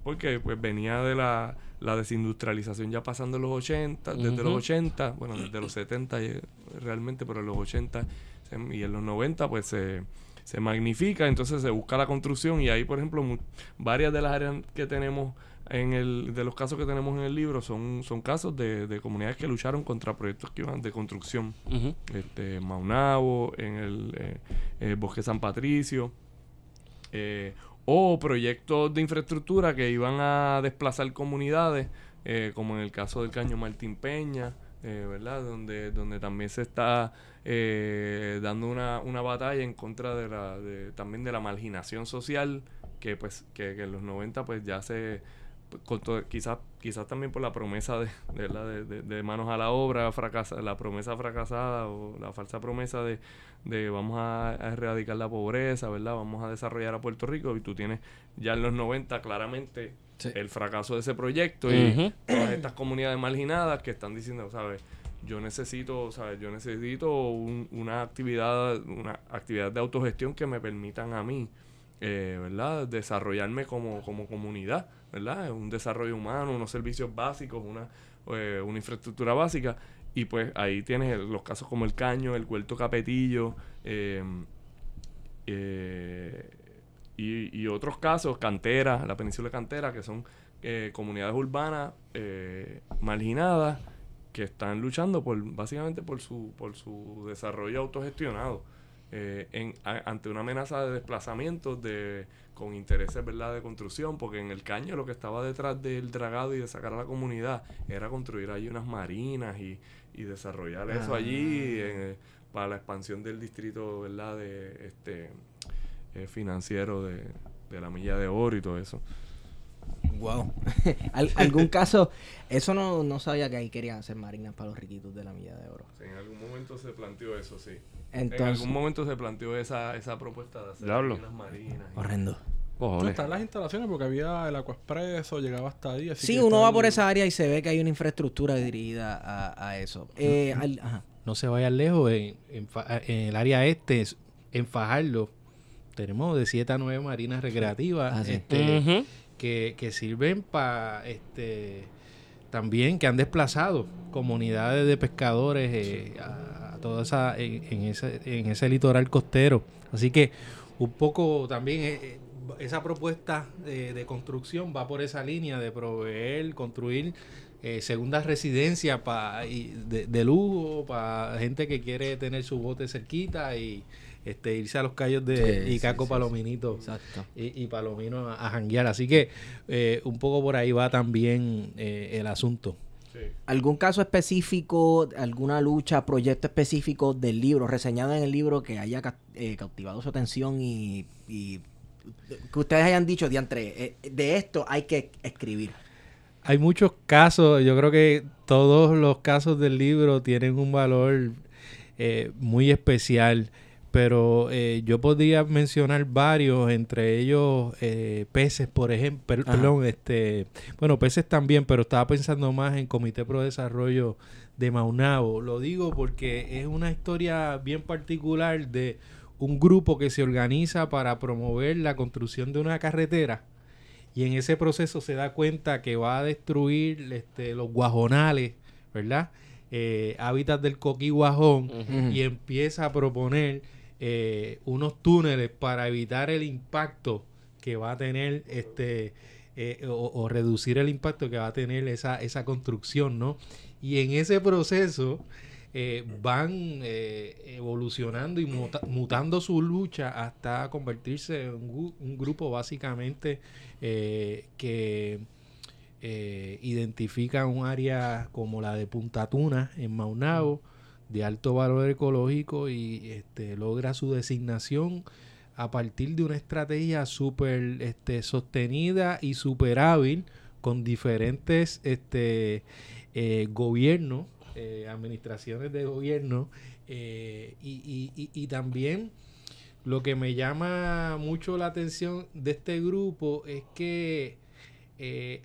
porque pues venía de la, la desindustrialización ya pasando en los 80, desde los Ujú. 80, bueno, desde los 70 eh, realmente, pero en los 80 se- y en los 90 pues se, se magnifica, entonces se busca la construcción y ahí, por ejemplo, mu- varias de las áreas que tenemos en el, de los casos que tenemos en el libro son, son casos de, de comunidades que lucharon contra proyectos que iban de construcción este, Maunabo, en el eh, eh, Bosque San Patricio. Eh, o proyectos de infraestructura que iban a desplazar comunidades, eh, como en el caso del Caño Martín Peña, eh, ¿verdad? Donde, donde también se está eh, dando una, una batalla en contra de la, de, también de la marginación social, que pues que, en los 90 pues ya se con quizás quizás también por la promesa de, de, de, de, manos a la obra fracasa, la promesa fracasada o la falsa promesa de, vamos a, erradicar la pobreza, ¿verdad? Vamos a desarrollar a Puerto Rico y tú tienes ya en los 90 claramente el fracaso de ese proyecto y todas estas comunidades marginadas que están diciendo, ¿sabes? Yo necesito, ¿sabes? Yo necesito una actividad, una actividad de autogestión que me permitan a mí, eh, ¿verdad? Desarrollarme como, como comunidad, ¿verdad? Un desarrollo humano, unos servicios básicos, una, eh, una infraestructura básica y pues ahí tienes los casos como el Caño, el Huerto Capetillo, eh, eh, y, otros casos, Cantera, la península Cantera, que son eh, comunidades urbanas marginadas que están luchando por básicamente por su, por su desarrollo autogestionado. en, ante una amenaza de desplazamiento de, con intereses ¿verdad? de construcción, porque en el caño lo que estaba detrás del dragado y de sacar a la comunidad era construir ahí unas marinas y, y desarrollar eso allí ah. para la expansión del distrito, ¿verdad? De este eh, financiero de, la milla de oro y todo eso. Wow. ¿Algún caso? Eso no, no sabía que ahí querían hacer marinas para los riquitos de la milla de oro. Sí, en algún momento se planteó eso, sí. en algún momento se planteó esa, esa propuesta de hacer unas marinas. Horrendo. No, están las instalaciones porque había el Aquaspreso, llegaba hasta ahí. sí, uno va por esa área y se ve que hay una infraestructura dirigida a, eso. Eh, no se vayan lejos, en, el área este, en Fajardo, tenemos de 7 a 9 marinas recreativas ah, este, que, sirven para este también que han desplazado comunidades de pescadores eh, a, toda esa en, ese, en ese litoral costero. Así que un poco también eh, esa propuesta de, construcción va por esa línea de proveer, construir eh, segundas residencias pa, de, de, lujo para gente que quiere tener su bote cerquita y este, irse a los callos de Icaco Palominito y, Palomino a, janguear. Así que eh, un poco por ahí va también eh, el asunto. ¿Algún caso específico, alguna lucha, proyecto específico del libro, reseñado en el libro que haya cautivado su atención y que ustedes hayan dicho, diantre, eh, de esto hay que escribir? Hay muchos casos, yo creo que todos los casos del libro tienen un valor eh, muy especial, pero eh, yo podría mencionar varios, entre ellos peces, por ejemplo, perdón, este, bueno, peces también, pero estaba pensando más en Comité Pro Desarrollo de Maunabo. Lo digo porque es una historia bien particular de un grupo que se organiza para promover la construcción de una carretera y en ese proceso se da cuenta que va a destruir este, los guajonales, ¿verdad? Eh, hábitats del coqui guajón y empieza a proponer eh, unos túneles para evitar el impacto que va a tener este eh, o, reducir el impacto que va a tener esa, esa construcción, ¿no? Y en ese proceso eh, van evolucionando y mutando su lucha hasta convertirse en un, grupo básicamente que identifica un área como la de Punta Tuna en Maunao de alto valor ecológico y este, logra su designación a partir de una estrategia súper este, sostenida y súper hábil con diferentes este, gobiernos eh, administraciones de gobierno eh, y, también lo que me llama mucho la atención de este grupo es que eh,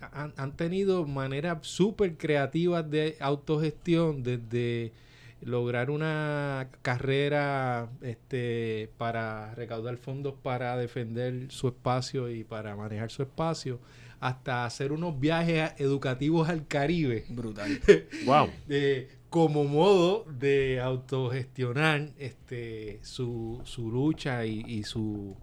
han, tenido maneras súper creativas de autogestión desde lograr una carrera este, para recaudar fondos para defender su espacio y para manejar su espacio hasta hacer unos viajes educativos al Caribe. Brutal. wow. como modo de autogestionar este, su, su lucha y, su,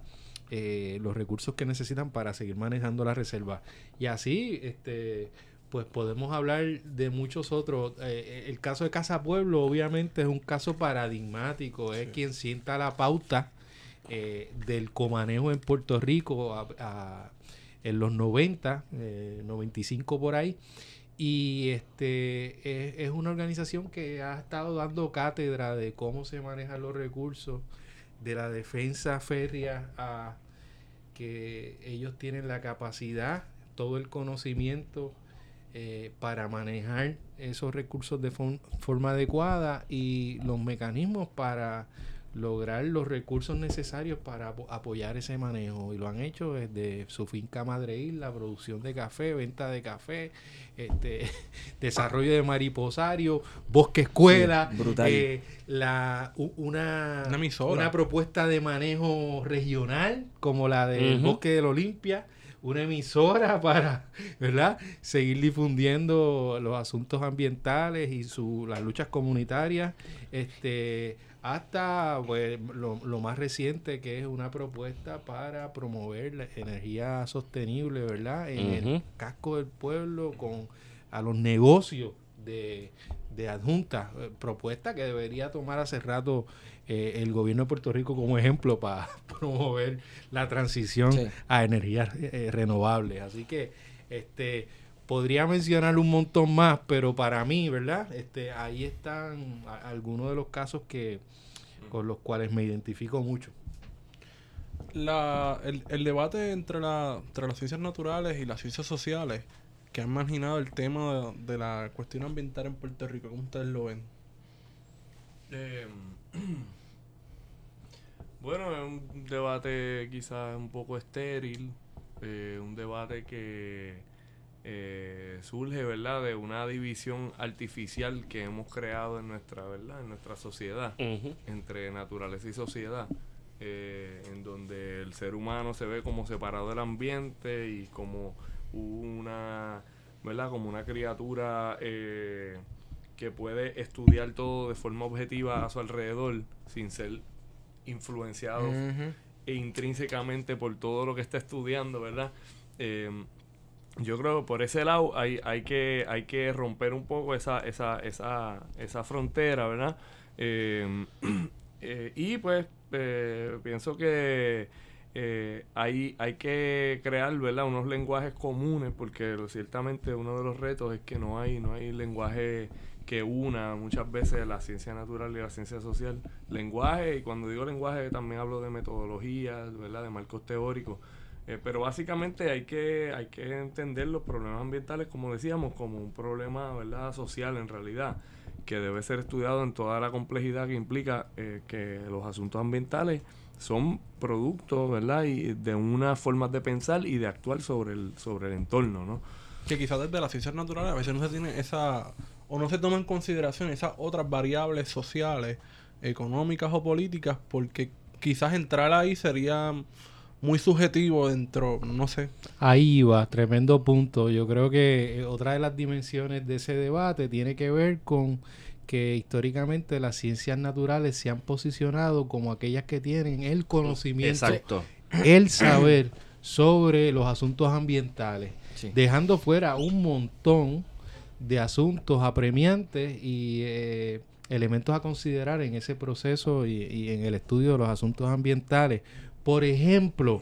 eh, los recursos que necesitan para seguir manejando la reserva. Y así, este, pues podemos hablar de muchos otros. Eh, el caso de Casa Pueblo, obviamente, es un caso paradigmático, es quien sienta la pauta eh, del comanejo en Puerto Rico en los 90, 95 por ahí. Y este es, una organización que ha estado dando cátedra de cómo se manejan los recursos de la defensa férrea a que ellos tienen la capacidad, todo el conocimiento eh, para manejar esos recursos de forma adecuada y los mecanismos para lograr los recursos necesarios para apoyar ese manejo y lo han hecho desde su finca Madre la producción de café, venta de café, este desarrollo de mariposario, bosque escuela, eh, la una, una, propuesta de manejo regional como la del bosque del Olimpia una emisora para, ¿verdad? Seguir difundiendo los asuntos ambientales y su, las luchas comunitarias. Este, hasta pues, lo, más reciente que es una propuesta para promover la energía sostenible, ¿verdad? En el casco del pueblo con a los negocios de, de adjunta, eh, propuesta que debería tomar hace rato eh, el gobierno de Puerto Rico como ejemplo para promover la transición a energías eh, renovables. Así que este podría mencionar un montón más, pero para mí, ¿verdad? Este, ahí están algunos de los casos que con los cuales me identifico mucho. La, el, debate entre, la, entre las ciencias naturales y las ciencias sociales que han imaginado el tema de, la cuestión ambiental en Puerto Rico, ¿cómo ustedes lo ven? Em, bueno, es un debate quizás un poco estéril, eh, un debate que eh, surge, ¿verdad?, de una división artificial que hemos creado en nuestra, ¿verdad?, en nuestra sociedad, entre naturaleza y sociedad, eh, en donde el ser humano se ve como separado del ambiente y como una, ¿verdad?, como una criatura eh, que puede estudiar todo de forma objetiva a su alrededor sin ser influenciado e intrínsecamente por todo lo que está estudiando, ¿verdad? Yo creo que por ese lado hay, hay, que, hay que romper un poco esa, esa, esa, esa frontera, ¿verdad? Eh, eh, y pues eh, pienso que hay, hay que crear ¿verdad? unos lenguajes comunes porque ciertamente uno de los retos es que no hay, no hay lenguaje que una muchas veces la ciencia natural y la ciencia social. Lenguaje, y cuando digo lenguaje también hablo de metodologías, ¿verdad? de marcos teóricos eh, pero básicamente hay que, hay que entender los problemas ambientales, como decíamos, como un problema ¿verdad? social en realidad, que debe ser estudiado en toda la complejidad que implica eh, que los asuntos ambientales son productos ¿verdad? Y de unas formas de pensar y de actuar sobre el, sobre el entorno. ¿no? Que quizás desde las ciencias naturales a veces no se tiene esa, o no se toma en consideración esas otras variables sociales, económicas o políticas, porque quizás entrar ahí sería muy subjetivo dentro, no sé. Ahí va, tremendo punto. Yo creo que eh, otra de las dimensiones de ese debate tiene que ver con que históricamente las ciencias naturales se han posicionado como aquellas que tienen el conocimiento, el saber sobre los asuntos ambientales, dejando fuera un montón de asuntos apremiantes y eh, elementos a considerar en ese proceso y, en el estudio de los asuntos ambientales. Por ejemplo,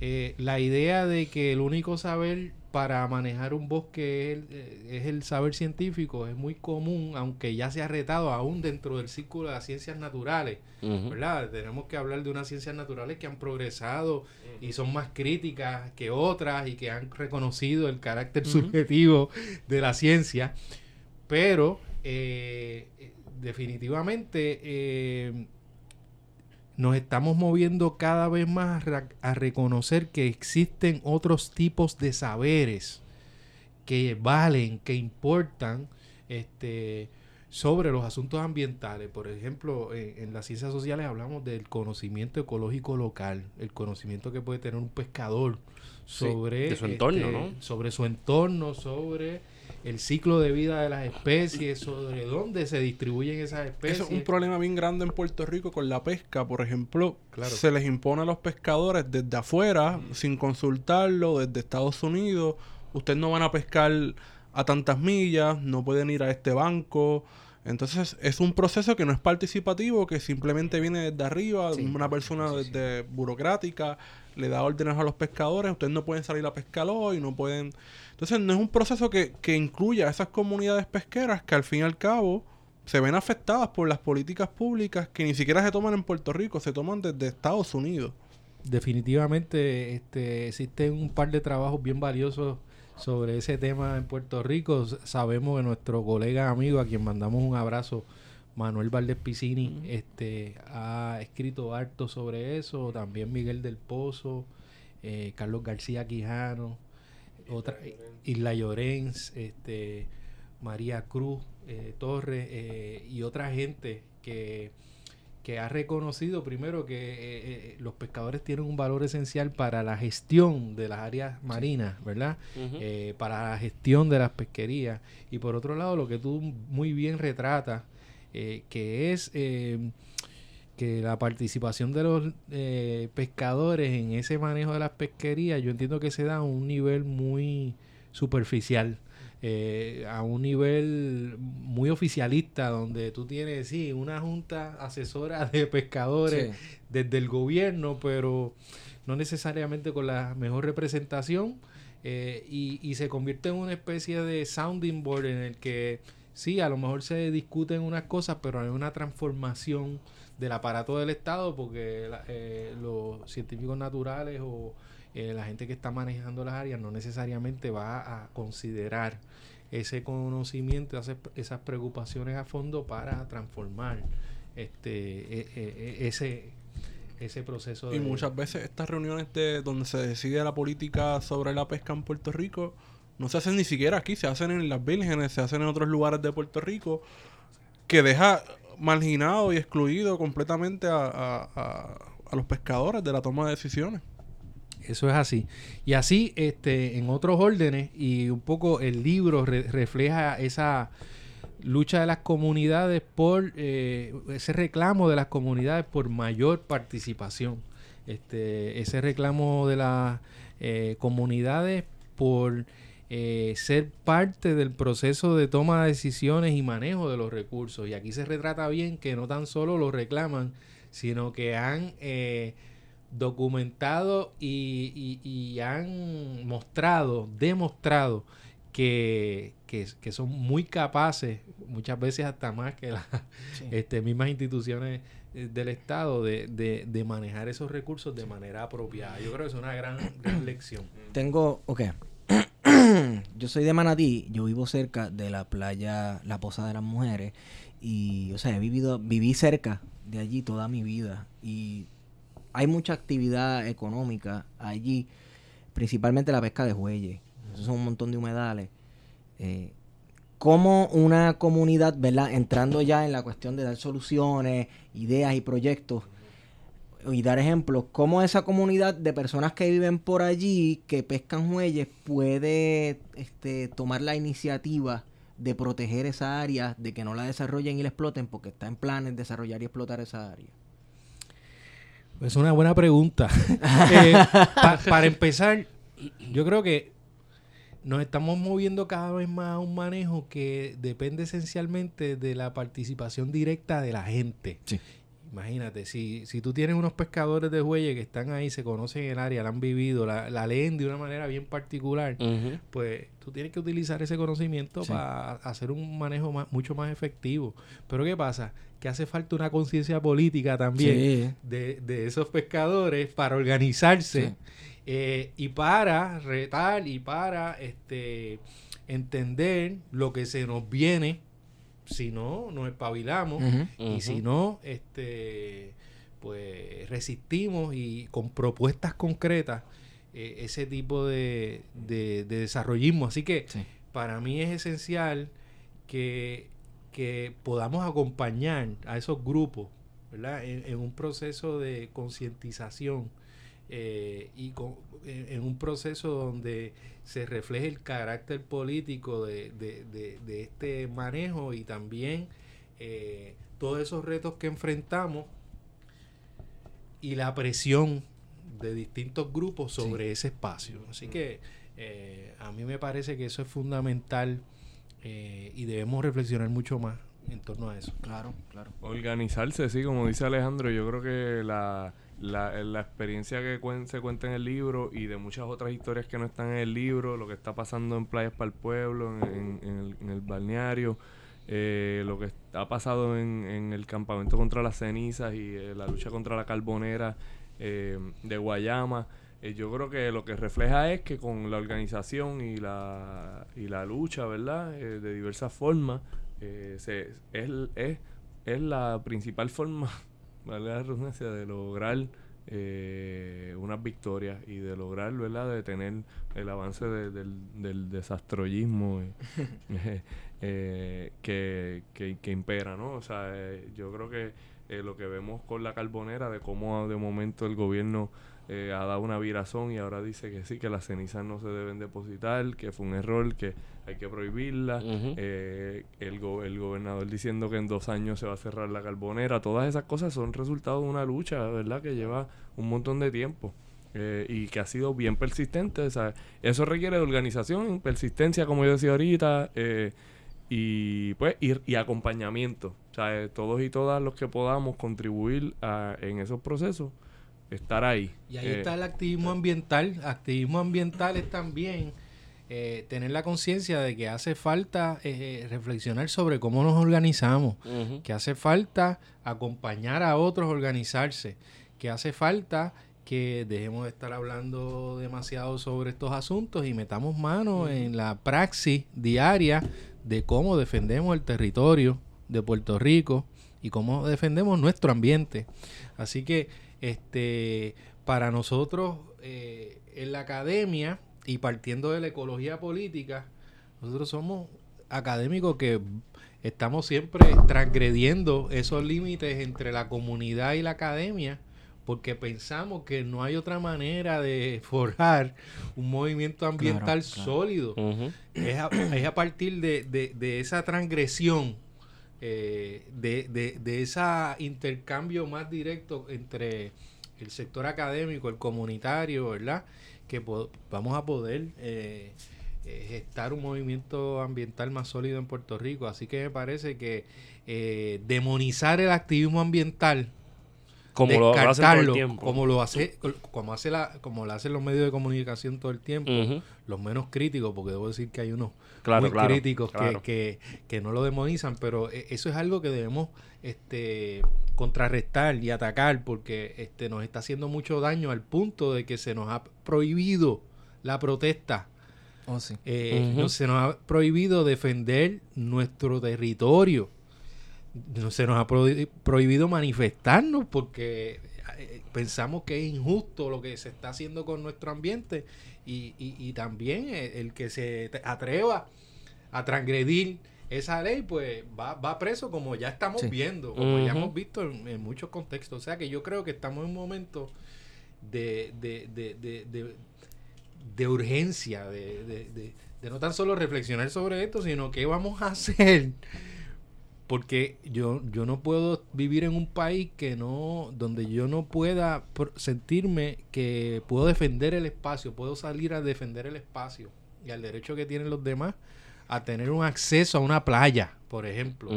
eh, la idea de que el único saber para manejar un bosque es el, eh, es el, saber científico es muy común, aunque ya se ha retado aún dentro del círculo de las ciencias naturales, ¿verdad? Tenemos que hablar de unas ciencias naturales que han progresado y son más críticas que otras y que han reconocido el carácter subjetivo de la ciencia, pero eh, definitivamente nos estamos moviendo cada vez más a, reconocer que existen otros tipos de saberes que valen, que importan este, sobre los asuntos ambientales. Por ejemplo, en, las ciencias sociales hablamos del conocimiento ecológico local, el conocimiento que puede tener un pescador sobre, su entorno, este, sobre su entorno, sobre el ciclo de vida de las especies, sobre dónde se distribuyen esas especies. Eso es un problema bien grande en Puerto Rico con la pesca. Por ejemplo, se les impone a los pescadores desde afuera, sin consultarlo, desde Estados Unidos. Ustedes no van a pescar a tantas millas, no pueden ir a este banco. Entonces es un proceso que no es participativo, que simplemente viene desde arriba, Sí. una persona Sí, sí. desde burocrática le da órdenes a los pescadores, ustedes no pueden salir a pescar hoy, no pueden... Entonces no es un proceso que, que incluya a esas comunidades pesqueras que al fin y al cabo se ven afectadas por las políticas públicas que ni siquiera se toman en Puerto Rico, se toman desde Estados Unidos. Definitivamente este, existen un par de trabajos bien valiosos sobre ese tema en Puerto Rico. Sabemos que nuestro colega amigo, a quien mandamos un abrazo, Manuel Valdés Piscini, este, ha escrito harto sobre eso. También Miguel del Pozo, eh, Carlos García Quijano, otra, Isla Llorens, este, María Cruz eh, Torres eh, y otra gente que que ha reconocido primero que eh, los pescadores tienen un valor esencial para la gestión de las áreas marinas, ¿verdad? Para la gestión de las pesquerías. Y por otro lado, lo que tú muy bien retratas, que es eh, que la participación de los eh, pescadores en ese manejo de las pesquerías, yo entiendo que se da a un nivel muy superficial. eh, a un nivel muy oficialista donde tú tienes sí una junta asesora de pescadores Sí. desde el gobierno, pero no necesariamente con la mejor representación eh, y, y se convierte en una especie de sounding board en el que sí, a lo mejor se discuten unas cosas, pero hay una transformación del aparato del Estado porque la- eh, los científicos naturales o eh, la gente que está manejando las áreas no necesariamente va a considerar ese conocimiento, esas, esas preocupaciones a fondo para transformar este e- e- e- ese ese proceso Y de- muchas veces estas reuniones de donde se decide la política sobre la pesca en Puerto Rico no se hacen ni siquiera aquí, se hacen en las vírgenes, se hacen en otros lugares de Puerto Rico, que deja marginado y excluido completamente a, a- a- los pescadores de la toma de decisiones. Eso es así. Y así, este, en otros órdenes, y un poco el libro re- refleja esa lucha de las comunidades por eh, ese reclamo de las comunidades por mayor participación. Este, ese reclamo de las eh, comunidades por eh, ser parte del proceso de toma de decisiones y manejo de los recursos. Y aquí se retrata bien que no tan solo lo reclaman, sino que han eh, documentado y, y- y han mostrado, demostrado que, que- que son muy capaces, muchas veces hasta más que las Sí. este, mismas instituciones eh, del Estado, de, de- de manejar esos recursos de manera apropiada. Yo creo que es una gran, gran lección. Tengo, ok. Yo soy de Manatí, yo vivo cerca de la playa La Poza de las Mujeres y, o sea, he vivido, viví cerca de allí toda mi vida y hay mucha actividad económica allí, principalmente la pesca de jueyes. Esos son un montón de humedales. Eh, como una comunidad, ¿verdad? Entrando ya en la cuestión de dar soluciones, ideas y proyectos, y dar ejemplos, cómo esa comunidad de personas que viven por allí, que pescan muelles, puede este, tomar la iniciativa de proteger esa área, de que no la desarrollen y la exploten, porque está en planes desarrollar y explotar esa área. Es una buena pregunta. Eh, pa- para empezar, yo creo que nos estamos moviendo cada vez más a un manejo que depende esencialmente de la participación directa de la gente. Sí. Imagínate, si, si tú tienes unos pescadores de jueyes que están ahí, se conocen el área, la han vivido, la, la leen de una manera bien particular, pues tú tienes que utilizar ese conocimiento Sí. para hacer un manejo más- mucho más efectivo. Pero ¿qué pasa? Que hace falta una conciencia política también de, de esos pescadores para organizarse Sí. eh, y para retar y para este entender lo que se nos viene si no nos espabilamos y si no este pues resistimos y con propuestas concretas eh, ese tipo de, de, de desarrollismo así que Sí. para mí es esencial que, que podamos acompañar a esos grupos ¿verdad? En, en un proceso de concientización eh, y con- en, en un proceso donde se refleje el carácter político de, de- de- de este manejo y también eh, todos esos retos que enfrentamos y la presión de distintos grupos sobre ese espacio. Así que eh, a mí me parece que eso es fundamental eh, y debemos reflexionar mucho más en torno a eso. Claro, claro. Organizarse, sí, como dice Alejandro, yo creo que la, la, la experiencia que cuen- se cuenta en el libro y de muchas otras historias que no están en el libro, lo que está pasando en Playas para el Pueblo, en, el, balneario, eh, lo que ha pasado en, el campamento contra las cenizas y eh, la lucha contra la carbonera eh, de Guayama. eh, yo creo que lo que refleja es que con la organización y la, y la lucha, ¿verdad? De diversas formas, se, es, es, es la principal forma, vale la redundancia, de lograr eh, unas victorias y de lograr, ¿verdad?, detener el avance de- del, del desastroyismo eh, eh, que, que, que impera, ¿no? O sea, eh, yo creo que eh, lo que vemos con la carbonera, de cómo de momento el gobierno eh, ha dado una virazón y ahora dice que sí, que las cenizas no se deben depositar, que fue un error, que hay que prohibirlas. Ujú. Eh, el, go- el gobernador diciendo que en dos años se va a cerrar la carbonera. Todas esas cosas son resultado de una lucha, ¿verdad? Que lleva un montón de tiempo. eh, y que ha sido bien persistente. o sea, eso requiere de organización, persistencia, como yo decía ahorita, eh, y pues y, y acompañamiento. O sea, eh, todos y todas los que podamos contribuir a- en esos procesos, estar ahí. Y ahí Eh, está el activismo ambiental. Activismo ambiental es también eh, tener la conciencia de que hace falta eh, reflexionar sobre cómo nos organizamos, que hace falta acompañar a otros a organizarse, que hace falta que dejemos de estar hablando demasiado sobre estos asuntos y metamos mano en la praxis diaria de cómo defendemos el territorio de Puerto Rico y cómo defendemos nuestro ambiente. Así que este para nosotros eh, en la academia y partiendo de la ecología política, nosotros somos académicos que estamos siempre transgrediendo esos límites entre la comunidad y la academia porque pensamos que no hay otra manera de forjar un movimiento ambiental Claro, claro. sólido. Es a, es a partir de, de- de esa transgresión, eh, de, de, de ese intercambio más directo entre el sector académico, el comunitario, ¿verdad? Que vamos a poder eh, eh, gestar un movimiento ambiental más sólido en Puerto Rico. Así que me parece que eh, demonizar el activismo ambiental Como lo, hacen todo el descartarlo, tiempo. como lo hace como hace la como lo hacen los medios de comunicación todo el tiempo los menos críticos porque debo decir que hay unos Claro, muy claro, críticos que- claro. Que, que no lo demonizan pero eh, eso es algo que debemos este contrarrestar y atacar porque este nos está haciendo mucho daño al punto de que se nos ha prohibido la protesta Oh, sí. eh, no- se nos ha prohibido defender nuestro territorio. No, se nos ha prohi- prohibido manifestarnos porque eh, pensamos que es injusto lo que se está haciendo con nuestro ambiente y, y- y también el, el que se atreva a transgredir esa ley pues va, va preso como ya estamos Sí. viendo, como ya hemos visto en, en muchos contextos. O sea que yo creo que estamos en un momento de, de, de, de, de- de urgencia, de, de- de- de no tan solo reflexionar sobre esto, sino qué vamos a hacer. Porque yo, yo no puedo vivir en un país que no, donde yo no pueda sentirme que puedo defender el espacio, puedo salir a defender el espacio y al derecho que tienen los demás a tener un acceso a una playa, por ejemplo.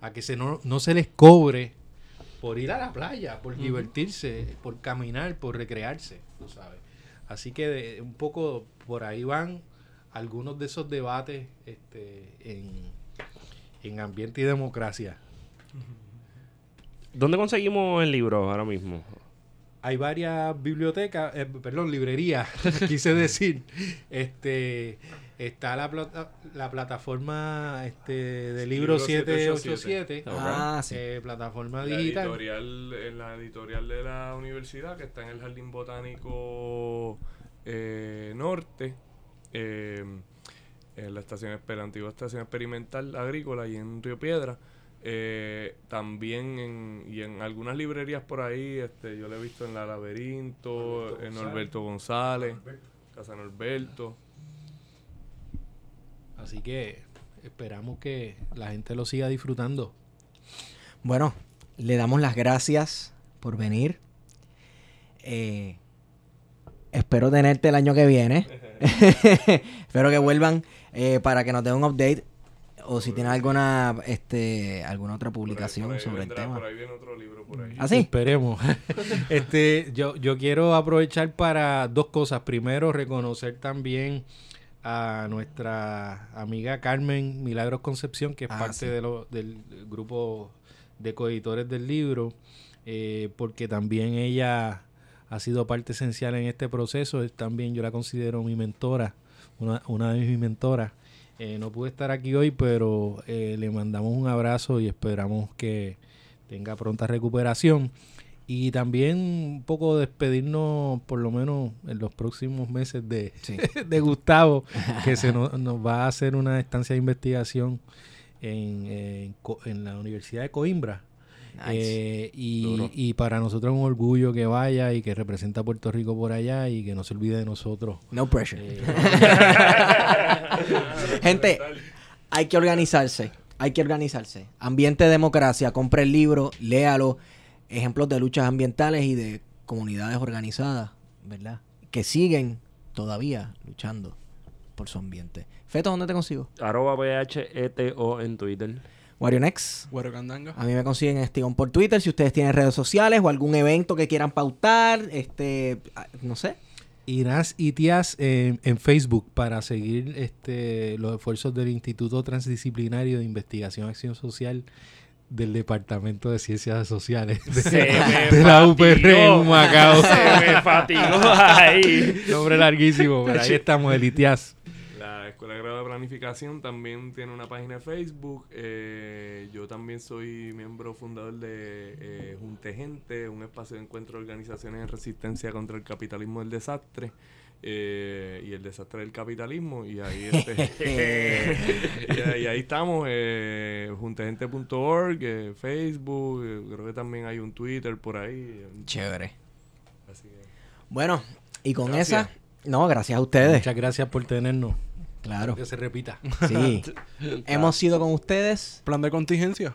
A que se no, no se les cobre por ir a la playa, por divertirse, por caminar, por recrearse, tú sabes. Así que de- un poco por ahí van algunos de esos debates este, en, en ambiente y democracia. ¿Dónde conseguimos el libro ahora mismo? Hay varias bibliotecas, eh, perdón, librerías, quise decir. Este está la, plata- la plataforma este, de libro Libro 787, 787. Ah, sí. eh, plataforma La digital. editorial, en la editorial de la universidad que está en el Jardín Botánico eh, Norte, eh, en la estación Esper- antigua estación experimental agrícola y en Río Piedra. Eh, también en, y en algunas librerías por ahí, este, yo lo he visto en La Laberinto, en Norberto González, Casa Norberto. Así que esperamos que la gente lo siga disfrutando. Bueno, le damos las gracias por venir. Eh, espero tenerte el año que viene. espero que vuelvan eh, para que nos den un update. o si tienes alguna este alguna otra Por ahí- publicación por ahí sobre el tema. Por ahí viene otro libro por ahí. ¿Ah, sí? Esperemos. este, yo, yo quiero aprovechar para dos cosas. Primero, reconocer también a nuestra amiga Carmen Milagros Concepción, que es Ah, parte sí. de lo- del grupo de coeditores del libro, eh, porque también ella ha sido parte esencial en este proceso. Es También yo la considero mi mentora, una, una de mis mentoras. Eh, no pude estar aquí hoy, pero eh, le mandamos un abrazo y esperamos que tenga pronta recuperación. Y también un poco despedirnos, por lo menos en los próximos meses, de, Sí. de Gustavo, que se nos, nos va a hacer una estancia de investigación en, en Co- en la Universidad de Coimbra. Nice. Eh, y para nosotros es un orgullo que vaya y que representa a Puerto Rico por allá y que no se olvide de nosotros. No pressure. Eh, Gente, hay que organizarse. Hay que organizarse. Ambiente de democracia. Compre el libro, léalo. Ejemplos de luchas ambientales y de comunidades organizadas, ¿verdad? Que siguen todavía luchando por su ambiente. Feto, ¿dónde te consigo? Arroba PHETO en Twitter. WarioNex. Candanga. A mí me consiguen en Estigón por Twitter. Si ustedes tienen redes sociales o algún evento que quieran pautar, este, ah, no sé. Irás y Tías en, en Facebook para seguir este, los esfuerzos del Instituto Transdisciplinario de Investigación y Acción Social del Departamento de Ciencias Sociales de, Se me de la UPR en fatigó. Humacao. Se me fatigó ahí. Nombre larguísimo, pero ahí estamos, el ITIAS. La Escuela de Planificación también tiene una página de Facebook. Eh, yo también soy miembro fundador de eh, Junte Gente, un espacio de encuentro de organizaciones en resistencia contra el capitalismo del desastre eh, y el desastre del capitalismo. Y ahí, este, y, y ahí estamos, eh, juntegente.org, eh, Facebook, eh, creo que también hay un Twitter por ahí. Chévere. Así que, Bueno, y con Gracias. esa, no, gracias a ustedes. Muchas gracias por tenernos. Claro. Que se repita. Sí. Hemos sido con ustedes. Plan de contingencia.